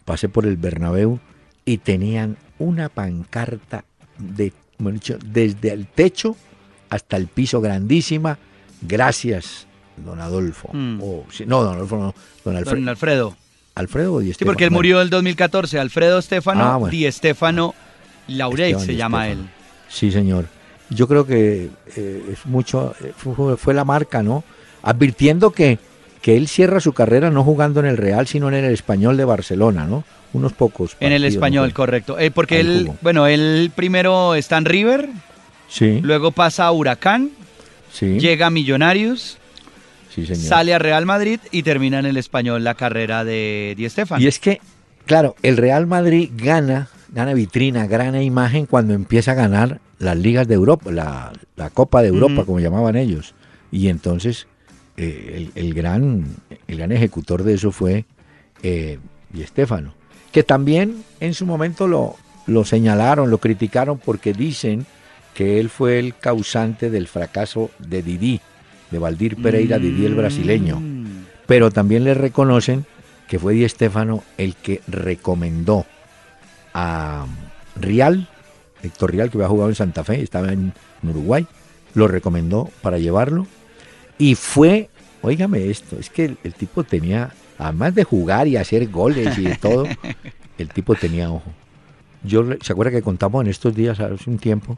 Speaker 1: pasé por el Bernabéu y tenían una pancarta de, bueno, desde el techo hasta el piso grandísima. Gracias, don Adolfo.
Speaker 2: Mm.
Speaker 1: O, no, don Adolfo, no, don Alfredo.
Speaker 2: Don Alfredo.
Speaker 1: Alfredo Di
Speaker 2: Sí, porque él murió en el 2014. Alfredo Estefano,
Speaker 1: Ah, bueno.
Speaker 2: Di Estefano Laurel
Speaker 1: Esteban
Speaker 2: se llama él.
Speaker 1: Sí, señor. Yo creo que eh, es mucho, eh, fue, fue la marca, ¿no? Advirtiendo que, que él cierra su carrera no jugando en el Real, sino en el Español de Barcelona, ¿no? Unos pocos.
Speaker 2: En el español,
Speaker 1: ¿no?
Speaker 2: correcto. Eh, porque
Speaker 1: Ahí
Speaker 2: él,
Speaker 1: jugó.
Speaker 2: bueno, él primero está en River,
Speaker 1: Sí,
Speaker 2: luego pasa a Huracán,
Speaker 1: sí,
Speaker 2: llega a Millonarios,
Speaker 1: sí, señor.
Speaker 2: sale a Real Madrid y termina en el español la carrera de Di Estefano.
Speaker 1: Y es que, claro, el Real Madrid gana, gana vitrina, gana imagen cuando empieza a ganar las ligas de Europa, la, la Copa de Europa, como llamaban ellos. Y entonces eh, el, el gran, el gran ejecutor de eso fue eh, Di Stéfano, que también en su momento lo, lo señalaron, lo criticaron porque dicen que él fue el causante del fracaso de Didi, de Valdir Pereira, Didi el brasileño
Speaker 2: Mm.
Speaker 1: pero también le reconocen que fue Di Stéfano el que recomendó a Rial, Héctor Rial, que había jugado en Santa Fe, estaba en, Uruguay, lo recomendó para llevarlo. Y fue, óigame esto, es que el, el tipo tenía, además de jugar y hacer goles y de todo, el tipo tenía ojo. Yo, ¿se acuerda que contamos en estos días, hace un tiempo,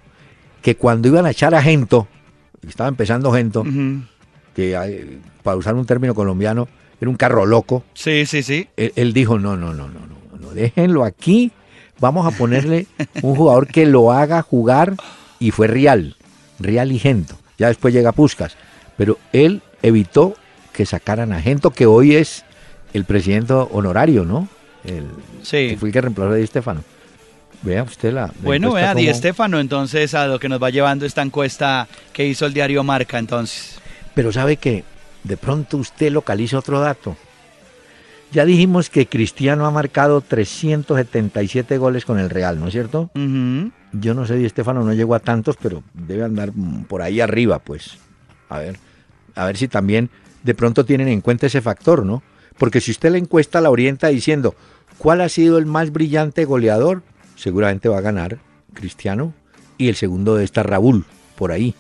Speaker 1: que cuando iban a echar a Gento, estaba empezando Gento,
Speaker 2: Ujú.
Speaker 1: que eh, para usar un término colombiano, era un carro loco.
Speaker 2: Sí, sí, sí.
Speaker 1: Él, él dijo, no, no, no, no, no, no, déjenlo aquí, vamos a ponerle un jugador que lo haga jugar y fue Real, Real y Gento. Ya después llega Puscas, pero él evitó que sacaran a Gento, que hoy es el presidente honorario, ¿no? El,
Speaker 2: Sí.
Speaker 1: que fue el que reemplazó a Di Stefano. Vea usted la... la
Speaker 2: Bueno, vea, Di Estefano, entonces a lo que nos va llevando esta encuesta que hizo el diario Marca, entonces.
Speaker 1: Pero sabe que de pronto usted localiza otro dato. Ya dijimos que Cristiano ha marcado 377 goles con el Real, ¿no es cierto? Yo no sé, Di Estefano no llegó a tantos, pero debe andar por ahí arriba, pues. A ver, a ver si también de pronto tienen en cuenta ese factor, ¿no? Porque si usted la encuesta la orienta diciendo cuál ha sido el más brillante goleador, seguramente va a ganar Cristiano y el segundo de esta Raúl, por ahí.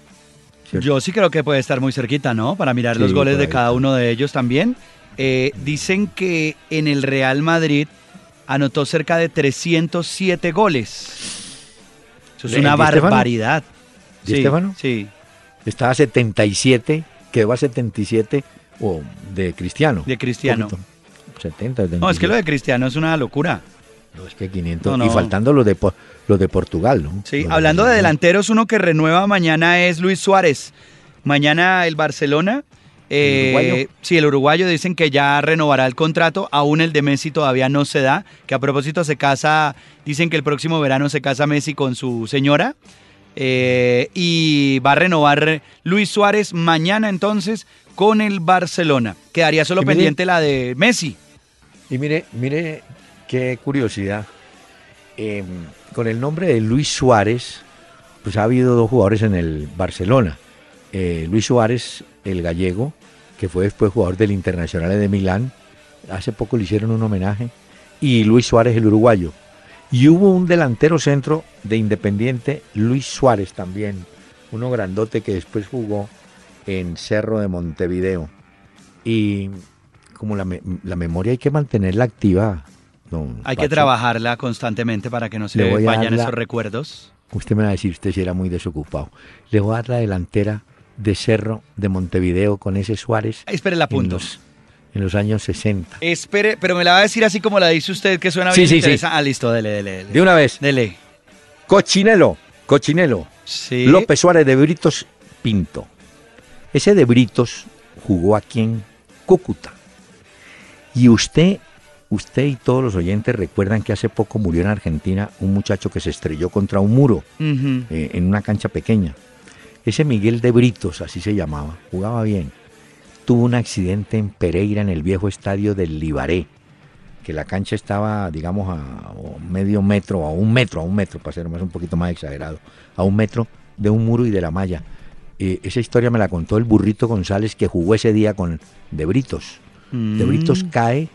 Speaker 1: ¿cierto?
Speaker 2: Yo sí creo que puede estar muy cerquita, ¿no? Para mirar
Speaker 1: Sí,
Speaker 2: los goles de cada uno de ellos también. Eh, dicen que en el Real Madrid anotó cerca de 307 goles. Eso es
Speaker 1: ¿De-
Speaker 2: una barbaridad.
Speaker 1: ¿Di
Speaker 2: Sí,
Speaker 1: Stéfano?
Speaker 2: Sí,
Speaker 1: Estaba a 77, quedó a 77 o de Cristiano.
Speaker 2: De Cristiano.
Speaker 1: Poquito. 70, 77.
Speaker 2: No, es que lo de Cristiano es una locura.
Speaker 1: No, es que 500.
Speaker 2: No, no.
Speaker 1: Y faltando los de, los de Portugal, ¿no?
Speaker 2: Sí,
Speaker 1: Los
Speaker 2: hablando de delanteros, uno que renueva mañana es Luis Suárez. Mañana el Barcelona. eh,
Speaker 1: ¿El
Speaker 2: sí, el uruguayo dicen que ya renovará el contrato, aún el de Messi todavía no se da, que a propósito se casa, dicen que el próximo verano se casa Messi con su señora, eh, y va a renovar Luis Suárez mañana entonces con el Barcelona. Quedaría solo
Speaker 1: mire-
Speaker 2: pendiente la de Messi.
Speaker 1: Y mire, mire qué curiosidad. Eh, con el nombre de Luis Suárez, pues ha habido dos jugadores en el Barcelona. Eh, Luis Suárez, el gallego, que fue después jugador del Internacional de Milán. Hace poco le hicieron un homenaje. Y Luis Suárez, el uruguayo. Y hubo un delantero centro de Independiente, Luis Suárez también. Uno grandote que después jugó en Cerro de Montevideo. Y como la, la memoria hay que mantenerla activa.
Speaker 2: Hay que trabajarla constantemente para que no se vayan
Speaker 1: la-
Speaker 2: esos recuerdos.
Speaker 1: Usted me va a decir, usted si era muy desocupado. Le voy a dar la delantera de Cerro de Montevideo con ese Suárez
Speaker 2: Espere la
Speaker 1: en
Speaker 2: punto.
Speaker 1: los, en los años 60.
Speaker 2: Espere, pero me la va a decir así como la dice usted, que suena
Speaker 1: Sí,
Speaker 2: bien
Speaker 1: sí, sí.
Speaker 2: Ah, listo, dele, dele, dele.
Speaker 1: De una vez,
Speaker 2: Dele.
Speaker 1: Cochinelo, Cochinelo,
Speaker 2: Sí.
Speaker 1: López Suárez de Britos Pinto. Ese de Britos jugó aquí en Cúcuta. Y usted, usted y todos los oyentes recuerdan que hace poco murió en Argentina un muchacho que se estrelló contra un muro. Eh, en una cancha pequeña. Ese Miguel de Britos, así se llamaba, jugaba bien. Tuvo un accidente en Pereira, en el viejo estadio del Libaré. que la cancha estaba, digamos, a medio metro, a un metro, a un metro, para ser más un poquito más exagerado, a un metro de un muro y de la malla. Eh, esa historia me la contó el burrito González que jugó ese día con De Britos. De Britos
Speaker 2: Mm.
Speaker 1: cae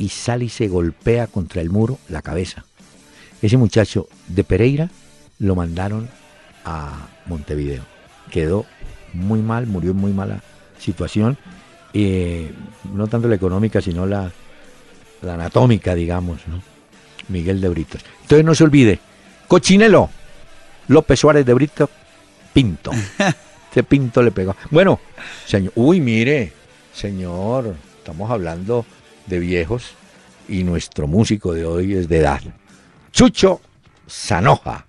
Speaker 1: y sale y se golpea contra el muro la cabeza. Ese muchacho de Pereira lo mandaron a Montevideo. Quedó muy mal, murió en muy mala situación, eh, no tanto la económica, sino la, la anatómica, digamos, ¿no? Miguel de Britos. Entonces no se olvide, Cochinelo, López Suárez de Brito, Pinto. Ese Pinto le pegó. Bueno, señor, uy, mire, señor, estamos hablando de viejos y nuestro músico de hoy es de edad. Chucho Sanoja.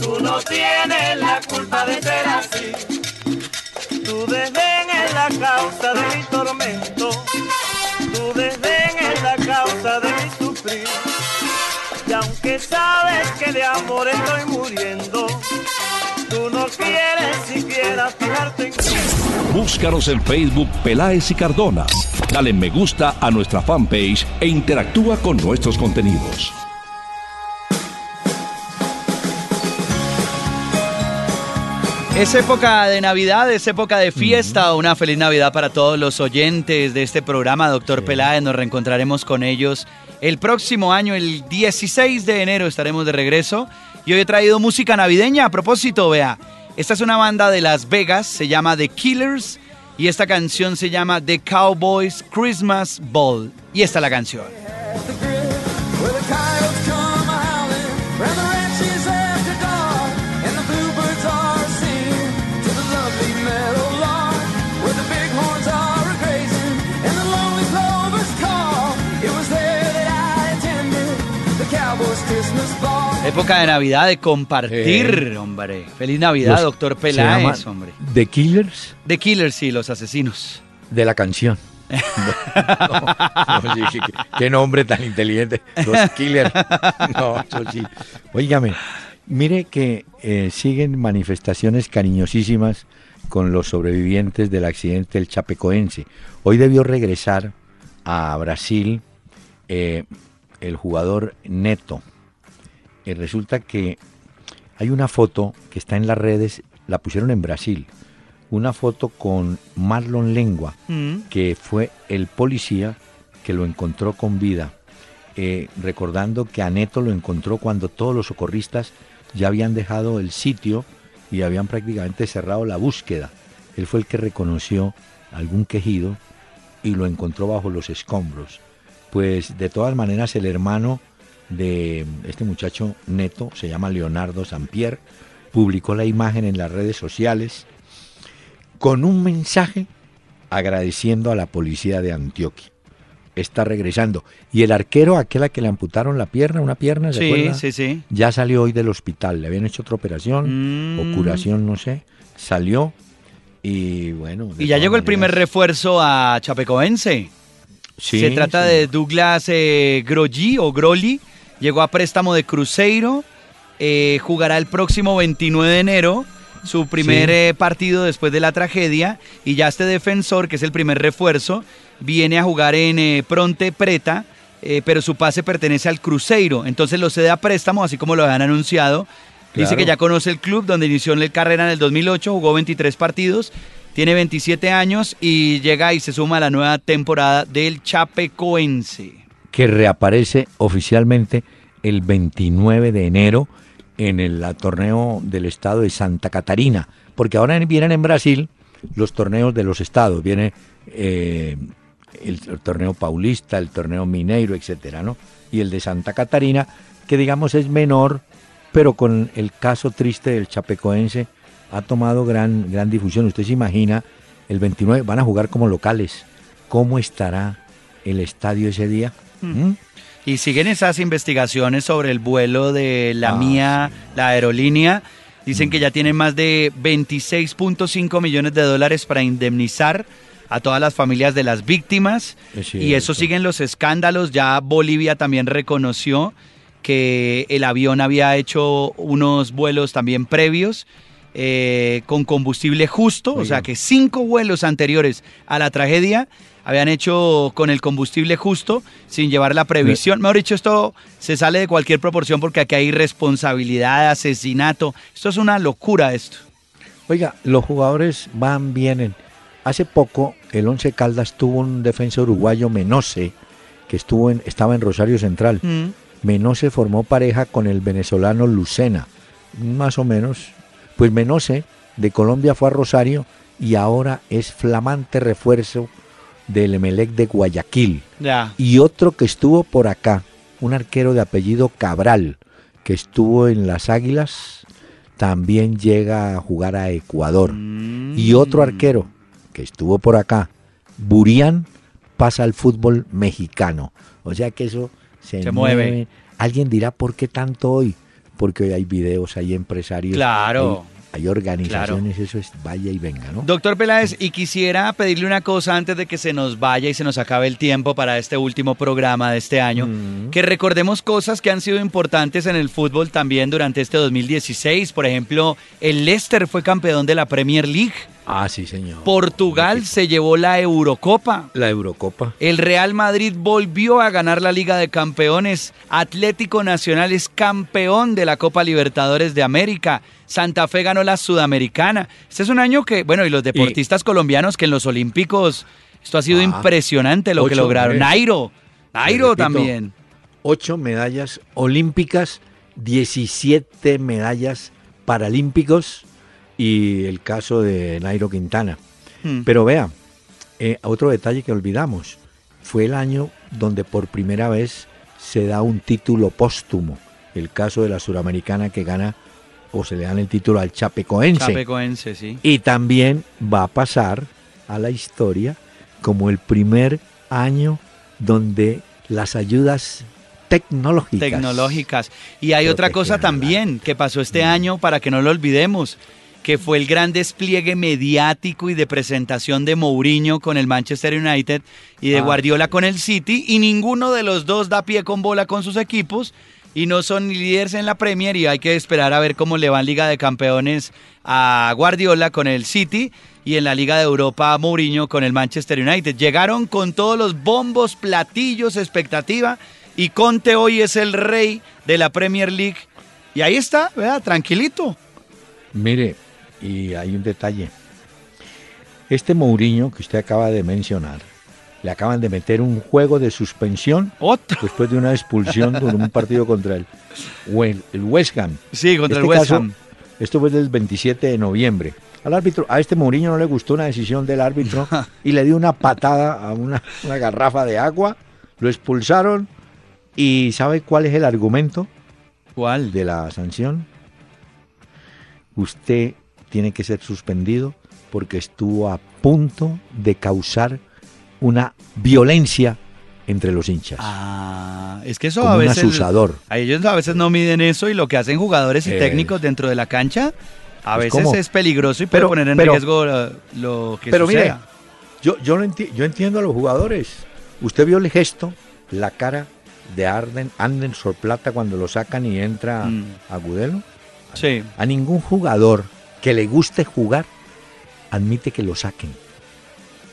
Speaker 3: Tú no tienes la culpa de ser así. Causa de mi tormento, tu desdén es la causa de mi sufrir. Y aunque sabes que de amor estoy muriendo, tú no quieres siquiera fijarte en.
Speaker 4: Búscanos en Facebook Peláez y Cardona. Dale me gusta a nuestra fanpage e interactúa con nuestros contenidos.
Speaker 2: Es época de Navidad, es época de fiesta. Una feliz Navidad para todos los oyentes de este programa, Doctor Peláez. Nos reencontraremos con ellos el próximo año, el 16 de enero, estaremos de regreso. Y hoy he traído música navideña. A propósito, vea, esta es una banda de Las Vegas, se llama The Killers. Y esta canción se llama The Cowboys Christmas Ball. Y esta es la canción. Época de Navidad, de compartir, hombre. Feliz Navidad,
Speaker 1: Los-
Speaker 2: Doctor Peláez, hombre.
Speaker 1: The Killers
Speaker 2: The Killers, sí, los asesinos.
Speaker 1: de la canción. No, no, sí, sí, qué, qué nombre tan inteligente. Los Killers. No, eso sí. Óigame, mire que eh, siguen manifestaciones cariñosísimas con los sobrevivientes del accidente del Chapecoense. Hoy debió regresar a Brasil eh, el jugador Neto. Y resulta que hay una foto que está en las redes, la pusieron en Brasil, una foto con Marlon Lengua,
Speaker 2: Mm.
Speaker 1: que fue el policía que lo encontró con vida, eh, recordando que a Neto lo encontró cuando todos los socorristas ya habían dejado el sitio y habían prácticamente cerrado la búsqueda. Él fue el que reconoció algún quejido y lo encontró bajo los escombros. Pues de todas maneras el hermano de este muchacho Neto, se llama Leonardo Sampier, publicó la imagen en las redes sociales con un mensaje agradeciendo a la policía de Antioquia. Está regresando. Y el arquero, aquel a que le amputaron la pierna, una pierna, ¿se
Speaker 2: Sí,
Speaker 1: acuerda?
Speaker 2: sí, sí.
Speaker 1: Ya salió hoy del hospital. Le habían hecho otra operación
Speaker 2: Mm.
Speaker 1: o curación, no sé. Salió y bueno.
Speaker 2: Y ya llegó el primer refuerzo a Chapecoense.
Speaker 1: Sí,
Speaker 2: Se trata
Speaker 1: sí.
Speaker 2: de Douglas eh, o Groli. Llegó a préstamo de Cruzeiro. eh, jugará el próximo 29 de enero su primer
Speaker 1: Sí.
Speaker 2: eh, partido después de la tragedia. Y ya este defensor, que es el primer refuerzo, viene a jugar en eh, Pronte Preta. pero su pase pertenece al Cruzeiro. Entonces lo cede a préstamo, así como lo habían anunciado. Dice que ya conoce el club donde inició la carrera en el 2008, jugó 23 partidos, tiene 27 años y llega y se suma a la nueva temporada del Chapecoense.
Speaker 1: que reaparece oficialmente el 29 de enero en el torneo del estado de Santa Catarina, porque ahora vienen en Brasil los torneos de los estados, viene eh, el, el torneo paulista, el torneo mineiro, etcétera, ¿no? Y el de Santa Catarina, que digamos es menor, pero con el caso triste del Chapecoense ha tomado gran, gran difusión. Usted se imagina, el 29 van a jugar como locales. ¿Cómo estará el estadio ese día? ¿Mm?
Speaker 2: Y siguen esas investigaciones sobre el vuelo de la
Speaker 1: Ah,
Speaker 2: mía, la aerolínea. Dicen
Speaker 1: Mm.
Speaker 2: que ya tienen más de 26.5 millones de dólares para indemnizar a todas las familias de las víctimas.
Speaker 1: Es
Speaker 2: Y eso siguen los escándalos. Ya Bolivia también reconoció que el avión había hecho unos vuelos también previos eh, con combustible justo, o sea que cinco vuelos anteriores a la tragedia habían hecho con el combustible justo sin llevar la previsión. Mejor dicho, esto se sale de cualquier proporción porque aquí hay responsabilidad, asesinato. Esto es una locura esto.
Speaker 1: Oiga, los jugadores van, vienen. Hace poco el Once Caldas tuvo un defensa uruguayo Menose que estuvo en, estaba en Rosario Central.
Speaker 2: Mm.
Speaker 1: Menose formó pareja con el venezolano Lucena, más o menos. Pues Menose de Colombia fue a Rosario y ahora es flamante refuerzo del Emelec de Guayaquil.
Speaker 2: Ya.
Speaker 1: Y otro que estuvo por acá, un arquero de apellido Cabral, que estuvo en las Águilas, también llega a jugar a Ecuador.
Speaker 2: Mm.
Speaker 1: Y otro arquero que estuvo por acá, Burián, pasa al fútbol mexicano. O sea que eso se,
Speaker 2: Se mueve.
Speaker 1: Alguien dirá, ¿por qué tanto hoy? Porque hoy hay videos, hay empresarios,
Speaker 2: Claro.
Speaker 1: hay, hay organizaciones, eso es vaya y venga, ¿no?
Speaker 2: Doctor Peláez, y quisiera pedirle una cosa antes de que se nos vaya y se nos acabe el tiempo para este último programa de este año,
Speaker 1: Mm.
Speaker 2: que recordemos cosas que han sido importantes en el fútbol también durante este 2016. Por ejemplo, el Leicester fue campeón de la Premier League,
Speaker 1: Ah, sí, señor.
Speaker 2: Portugal se llevó la Eurocopa.
Speaker 1: la Eurocopa.
Speaker 2: El Real Madrid volvió a ganar la Liga de Campeones. Atlético Nacional es campeón de la Copa Libertadores de América. Santa Fe ganó la Sudamericana. Este es un año que, bueno, y los deportistas colombianos que en los Olímpicos, esto ha sido
Speaker 1: Ah,
Speaker 2: impresionante lo que lograron. Nairo, Nairo
Speaker 1: repito,
Speaker 2: también.
Speaker 1: ocho medallas olímpicas, 17 medallas paralímpicos y el caso de Nairo Quintana.
Speaker 2: Hmm.
Speaker 1: Pero vea, eh, otro detalle que olvidamos, fue el año donde por primera vez se da un título póstumo, el caso de la suramericana que gana o se le dan el título al Chapecoense.
Speaker 2: Chapecoense, sí.
Speaker 1: Y también va a pasar a la historia como el primer año donde las ayudas tecnológicas.
Speaker 2: tecnológicas. Y hay otra cosa también que pasó
Speaker 1: Mm.
Speaker 2: este año para que no lo olvidemos, que fue el gran despliegue mediático y de presentación de Mourinho con el Manchester United y de
Speaker 1: Ah,
Speaker 2: Guardiola con el City y ninguno de los dos da pie con bola con sus equipos y no son ni líderes en la Premier y hay que esperar a ver cómo le va en Liga de Campeones a Guardiola con el City y en la Liga de Europa a Mourinho con el Manchester United. Llegaron con todos los bombos, platillos, expectativa y Conte hoy es el rey de la Premier League y ahí está, vea, tranquilito.
Speaker 1: Mire, y hay un detalle. Este Mourinho que usted acaba de mencionar, le acaban de meter un juego de suspensión
Speaker 2: Otro.
Speaker 1: después de una expulsión de un partido contra el, el West Ham.
Speaker 2: Sí, contra
Speaker 1: Este
Speaker 2: el West
Speaker 1: caso,
Speaker 2: Ham.
Speaker 1: Esto fue del 27 de noviembre. Al árbitro, a este Mourinho no le gustó una decisión del árbitro y le dio una patada a una, una garrafa de agua, lo expulsaron y ¿sabe cuál es el argumento
Speaker 2: ¿Cuál?
Speaker 1: de la sanción? Usted tiene que ser suspendido porque estuvo a punto de causar una violencia entre los hinchas.
Speaker 2: Ah, es que eso a
Speaker 1: un
Speaker 2: veces...
Speaker 1: asusador.
Speaker 2: A ellos a veces no miden eso y lo que hacen jugadores y técnicos dentro de la cancha a
Speaker 1: Pues,
Speaker 2: veces es peligroso y puede
Speaker 1: Pero-
Speaker 2: poner en
Speaker 1: pero-
Speaker 2: riesgo lo, lo que
Speaker 1: Pero mire,
Speaker 2: suceda.
Speaker 1: yo, yo, lo enti- yo entiendo a los jugadores. Usted vio el gesto, la cara de Arden, Anden Sorplata cuando lo sacan y entra
Speaker 2: Mm.
Speaker 1: Agudelo.
Speaker 2: Sí.
Speaker 1: A ningún jugador que le guste jugar admite que lo saquen.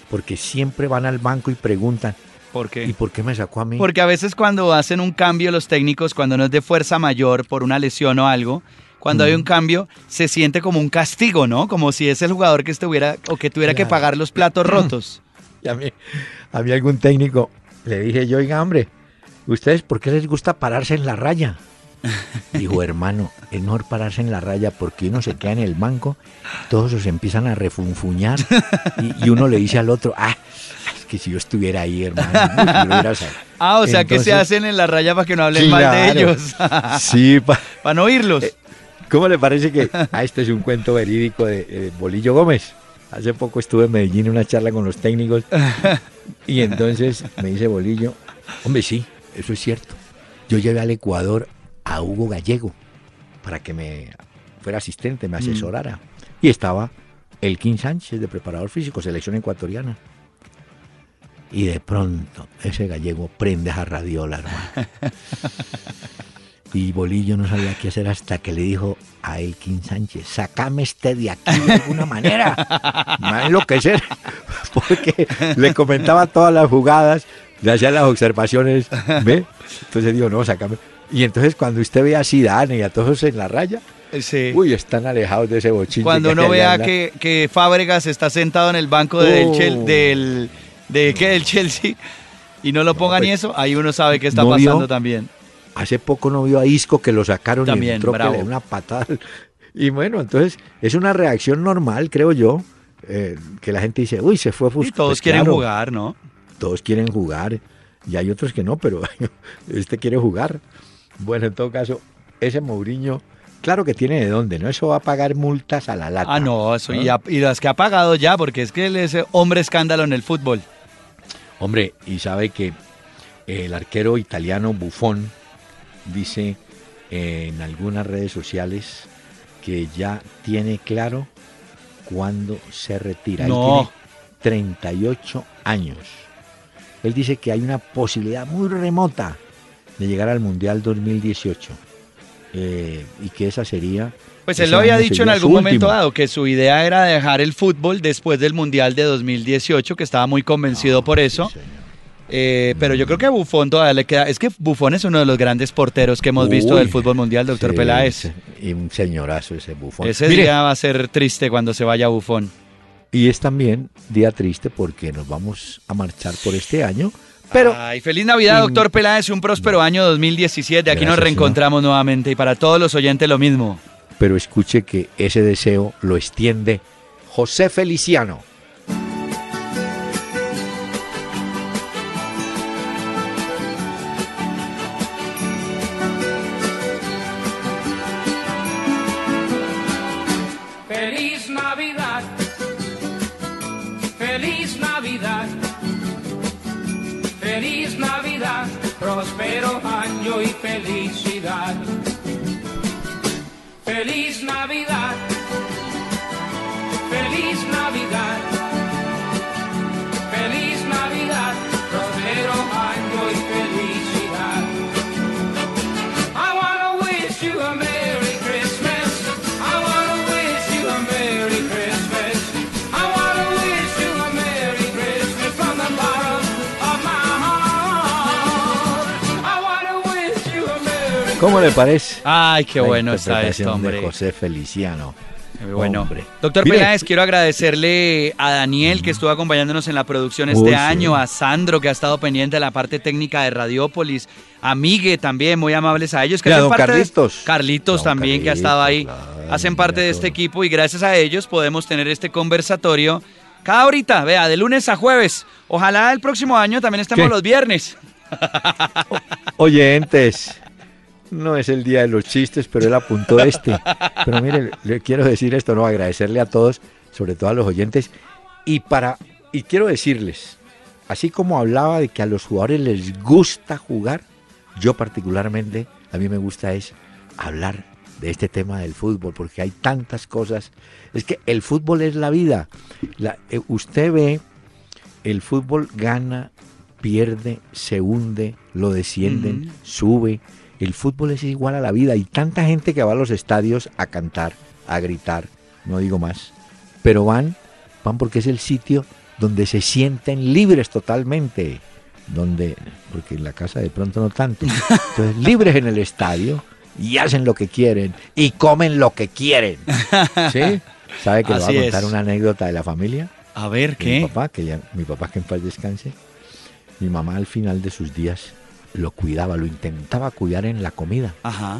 Speaker 1: Porque siempre van al banco y preguntan,
Speaker 2: ¿Por qué?
Speaker 1: ¿y por qué me sacó a mí?
Speaker 2: Porque a veces cuando hacen un cambio los técnicos, cuando no es de fuerza mayor por una lesión o algo, cuando hay un cambio se siente como un castigo, ¿no? Como si es el jugador que estuviera o que tuviera que pagar los platos rotos.
Speaker 1: Y a mí, a mí algún técnico le dije yo, oiga, hombre, ¿ustedes por qué les gusta pararse en la raya? Dijo, hermano, es mejor pararse en la raya porque uno se queda en el banco, todos se empiezan a refunfuñar y, y uno le dice al otro, ah, es que si yo estuviera ahí, hermano. uy, lo hubiera sa-".
Speaker 2: Ah, o sea que se
Speaker 1: Entonces-
Speaker 2: hacen en la raya para que no hablen mal de
Speaker 1: Claro.
Speaker 2: ellos.
Speaker 1: Sí, pa-
Speaker 2: para no oírlos.
Speaker 1: Eh, ¿cómo le parece que ah, este es un cuento verídico de eh, Bolillo Gómez? Hace poco estuve en Medellín en una charla con los técnicos y entonces me dice Bolillo, hombre, sí, eso es cierto. Yo llevé al Ecuador a Hugo Gallego para que me fuera asistente, me asesorara. Y estaba Elkin Sánchez de preparador físico, selección ecuatoriana. Y de pronto ese gallego prende a radiola, hermano. Y Bolillo no sabía qué hacer hasta que le dijo a Elkin Sánchez, sacame este de aquí de alguna manera. Me va a enloquecer. Porque le comentaba todas las jugadas, le hacía las observaciones, ¿ve? Entonces digo, no, sacame. Y entonces cuando usted ve a Zidane y a todos en la raya,
Speaker 2: Sí.
Speaker 1: uy, están alejados de ese bochinche.
Speaker 2: Cuando uno vea que, que Fábregas está sentado en el banco del,
Speaker 1: Oh.
Speaker 2: Chel- del, de, ¿qué? del Chelsea y no lo pongan
Speaker 1: pues,
Speaker 2: ni eso, ahí uno sabe qué está
Speaker 1: ¿no
Speaker 2: pasando
Speaker 1: vio?
Speaker 2: también.
Speaker 1: Hace poco no vio a Isco que lo sacaron y
Speaker 2: También,
Speaker 1: entró que
Speaker 2: bravo.
Speaker 1: le una patada. Y bueno, entonces es una reacción normal, creo yo, eh, que la gente dice, uy, se fue
Speaker 2: Y
Speaker 1: Fusco.
Speaker 2: todos
Speaker 1: Pues
Speaker 2: quieren
Speaker 1: claro,
Speaker 2: jugar, ¿no?
Speaker 1: Todos quieren jugar. Y hay otros que no, pero este quiere jugar. Bueno, en todo caso, ese Mourinho, claro que tiene de dónde, ¿no? Eso va a pagar multas a la lata.
Speaker 2: Ah, no, eso
Speaker 1: ¿no?
Speaker 2: y, y las que ha pagado ya, porque es que él es hombre escándalo en el fútbol.
Speaker 1: Hombre, y sabe que el arquero italiano Buffon dice en algunas redes sociales que ya tiene claro cuándo se retira.
Speaker 2: No.
Speaker 1: Él tiene 38 años. Él dice que hay una posibilidad muy remota de llegar al Mundial 2018 eh, y que esa sería...
Speaker 2: Pues él lo había dicho en algún momento
Speaker 1: último.
Speaker 2: dado que su idea era dejar el fútbol después del Mundial de 2018, que estaba muy convencido por
Speaker 1: Ah,
Speaker 2: eso.
Speaker 1: sí, señor.
Speaker 2: Eh, pero yo creo que a Buffon todavía le queda. Es que Buffon es uno de los grandes porteros que hemos visto del fútbol mundial, doctor
Speaker 1: sí,
Speaker 2: Peláez.
Speaker 1: Y un señorazo ese Buffon.
Speaker 2: Ese
Speaker 1: Mire,
Speaker 2: día va a ser triste cuando se vaya Buffon.
Speaker 1: Y es también día triste porque nos vamos a marchar por este año. Pero
Speaker 2: Ay, feliz Navidad,
Speaker 1: Mm.
Speaker 2: doctor Peláez, un próspero año 2017. Aquí nos reencontramos nuevamente y para todos los oyentes lo mismo.
Speaker 1: pero escuche que ese deseo lo extiende José Feliciano.
Speaker 5: Y felicidad. Feliz Navidad,
Speaker 1: ¿Cómo le parece?
Speaker 2: Ay, qué
Speaker 1: La
Speaker 2: bueno está esto, hombre.
Speaker 1: de José Feliciano.
Speaker 2: Muy bueno.
Speaker 1: Hombre.
Speaker 2: Doctor
Speaker 1: Mire,
Speaker 2: Peláez, quiero agradecerle a Daniel que estuvo acompañándonos en la producción este
Speaker 1: sí.
Speaker 2: año, a Sandro que ha estado pendiente de la parte técnica de Radiópolis, a Migue también, muy amables a ellos. Que hacen
Speaker 1: don
Speaker 2: parte de-
Speaker 1: Carlitos.
Speaker 2: Carlitos
Speaker 1: Don
Speaker 2: también que ha estado ahí.
Speaker 1: Claro,
Speaker 2: hacen parte de este equipo y gracias a ellos podemos tener este conversatorio cada horita, vea, de lunes a jueves. Ojalá el próximo año también estemos
Speaker 1: ¿Qué?
Speaker 2: los viernes.
Speaker 1: Oyentes, no es el día de los chistes, pero él apuntó este. Pero mire, le quiero decir esto, no, agradecerle a todos, sobre todo a los oyentes, y para, y quiero decirles, así como hablaba de que a los jugadores les gusta jugar, yo particularmente, a mí me gusta es hablar de este tema del fútbol, porque hay tantas cosas. Es que el fútbol es la vida. La- eh, usted ve, el fútbol gana, pierde, se hunde, lo descienden, sube. El fútbol es igual a la vida. Y tanta gente que va a los estadios a cantar, a gritar, no digo más. Pero van, van porque es el sitio donde se sienten libres totalmente. Donde, porque en la casa de pronto no tanto. Entonces, libres en el estadio y hacen lo que quieren y comen lo que quieren. ¿Sí? ¿Sabe que le voy a contar
Speaker 2: es.
Speaker 1: una anécdota de la familia?
Speaker 2: A ver,
Speaker 1: de Mi
Speaker 2: ¿qué?
Speaker 1: papá, que ya, mi papá que en paz descanse. Mi mamá al final de sus días lo cuidaba, lo intentaba cuidar en la comida.
Speaker 2: Ajá.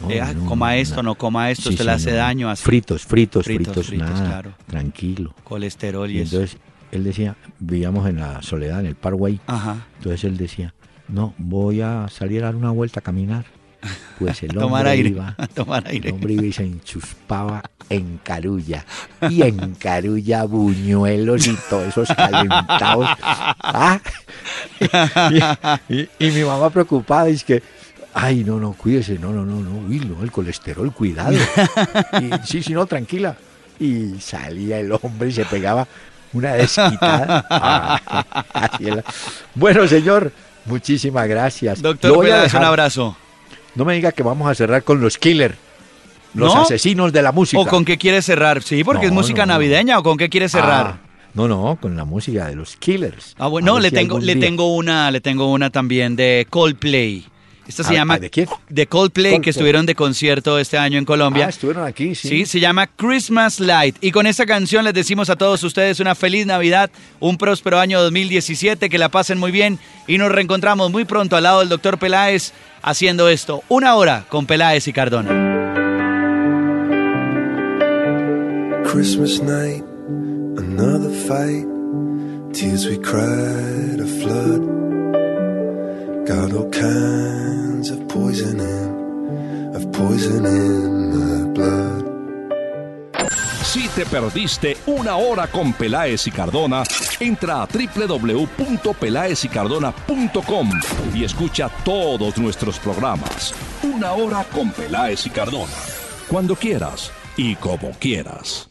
Speaker 1: No,
Speaker 2: Eh, ah,
Speaker 1: no,
Speaker 2: coma esto, no coma esto,
Speaker 1: Sí,
Speaker 2: usted
Speaker 1: sí,
Speaker 2: le hace
Speaker 1: no.
Speaker 2: daño así.
Speaker 1: Fritos, fritos,
Speaker 2: Fritos,
Speaker 1: fritos,
Speaker 2: fritos,
Speaker 1: nada,
Speaker 2: claro.
Speaker 1: tranquilo.
Speaker 2: Colesterol y,
Speaker 1: Y
Speaker 2: eso.
Speaker 1: entonces él decía, vivíamos en la soledad, en el Paraguay.
Speaker 2: Ajá.
Speaker 1: Entonces él decía, no, voy a salir a dar una vuelta a caminar. Pues el
Speaker 2: Tomar
Speaker 1: hombre
Speaker 2: aire.
Speaker 1: iba,
Speaker 2: Tomar
Speaker 1: el
Speaker 2: aire.
Speaker 1: hombre iba y se enchuspaba en carulla. Y en carulla buñuelos y todos esos calentados. Ah. Y, y- y mi mamá preocupada, es que Ay, no, no, cuídese, no, no, no, no, uy, no, el colesterol, cuidado. Y, sí, sí, no, tranquila. Y salía el hombre y se pegaba una desquitada. Ah, bueno, señor, muchísimas gracias.
Speaker 2: Doctor
Speaker 1: voy a
Speaker 2: Peláez, un
Speaker 1: dejar.
Speaker 2: abrazo.
Speaker 1: No me diga que vamos a cerrar con los killers, los
Speaker 2: ¿No?
Speaker 1: asesinos de la música.
Speaker 2: ¿O con qué quiere cerrar? Sí, porque es música
Speaker 1: no,
Speaker 2: navideña. ¿O con qué quiere cerrar?
Speaker 1: Ah, no, no, con la música de los killers.
Speaker 2: Ah, bueno, no, le
Speaker 1: si
Speaker 2: tengo, le
Speaker 1: día-
Speaker 2: tengo una, le tengo una también de Coldplay. Esta se
Speaker 1: Ah,
Speaker 2: llama
Speaker 1: ¿de quién?
Speaker 2: de Coldplay,
Speaker 1: Coldplay.
Speaker 2: que estuvieron de concierto este año en Colombia.
Speaker 1: Ah, estuvieron aquí, sí.
Speaker 2: Sí, se llama Christmas Light. Y con esta canción les decimos a todos ustedes una feliz Navidad, un próspero año 2017, que la pasen muy bien y nos reencontramos muy pronto al lado del doctor Peláez haciendo esto. Una hora con Peláez y Cardona.
Speaker 6: Christmas night, another fight. Tears we cried, a flood.
Speaker 4: Si te perdiste una hora con Peláez y Cardona, entra a www.pelaezicardona.com y escucha todos nuestros programas. Una hora con Peláez y Cardona. Cuando quieras y como quieras.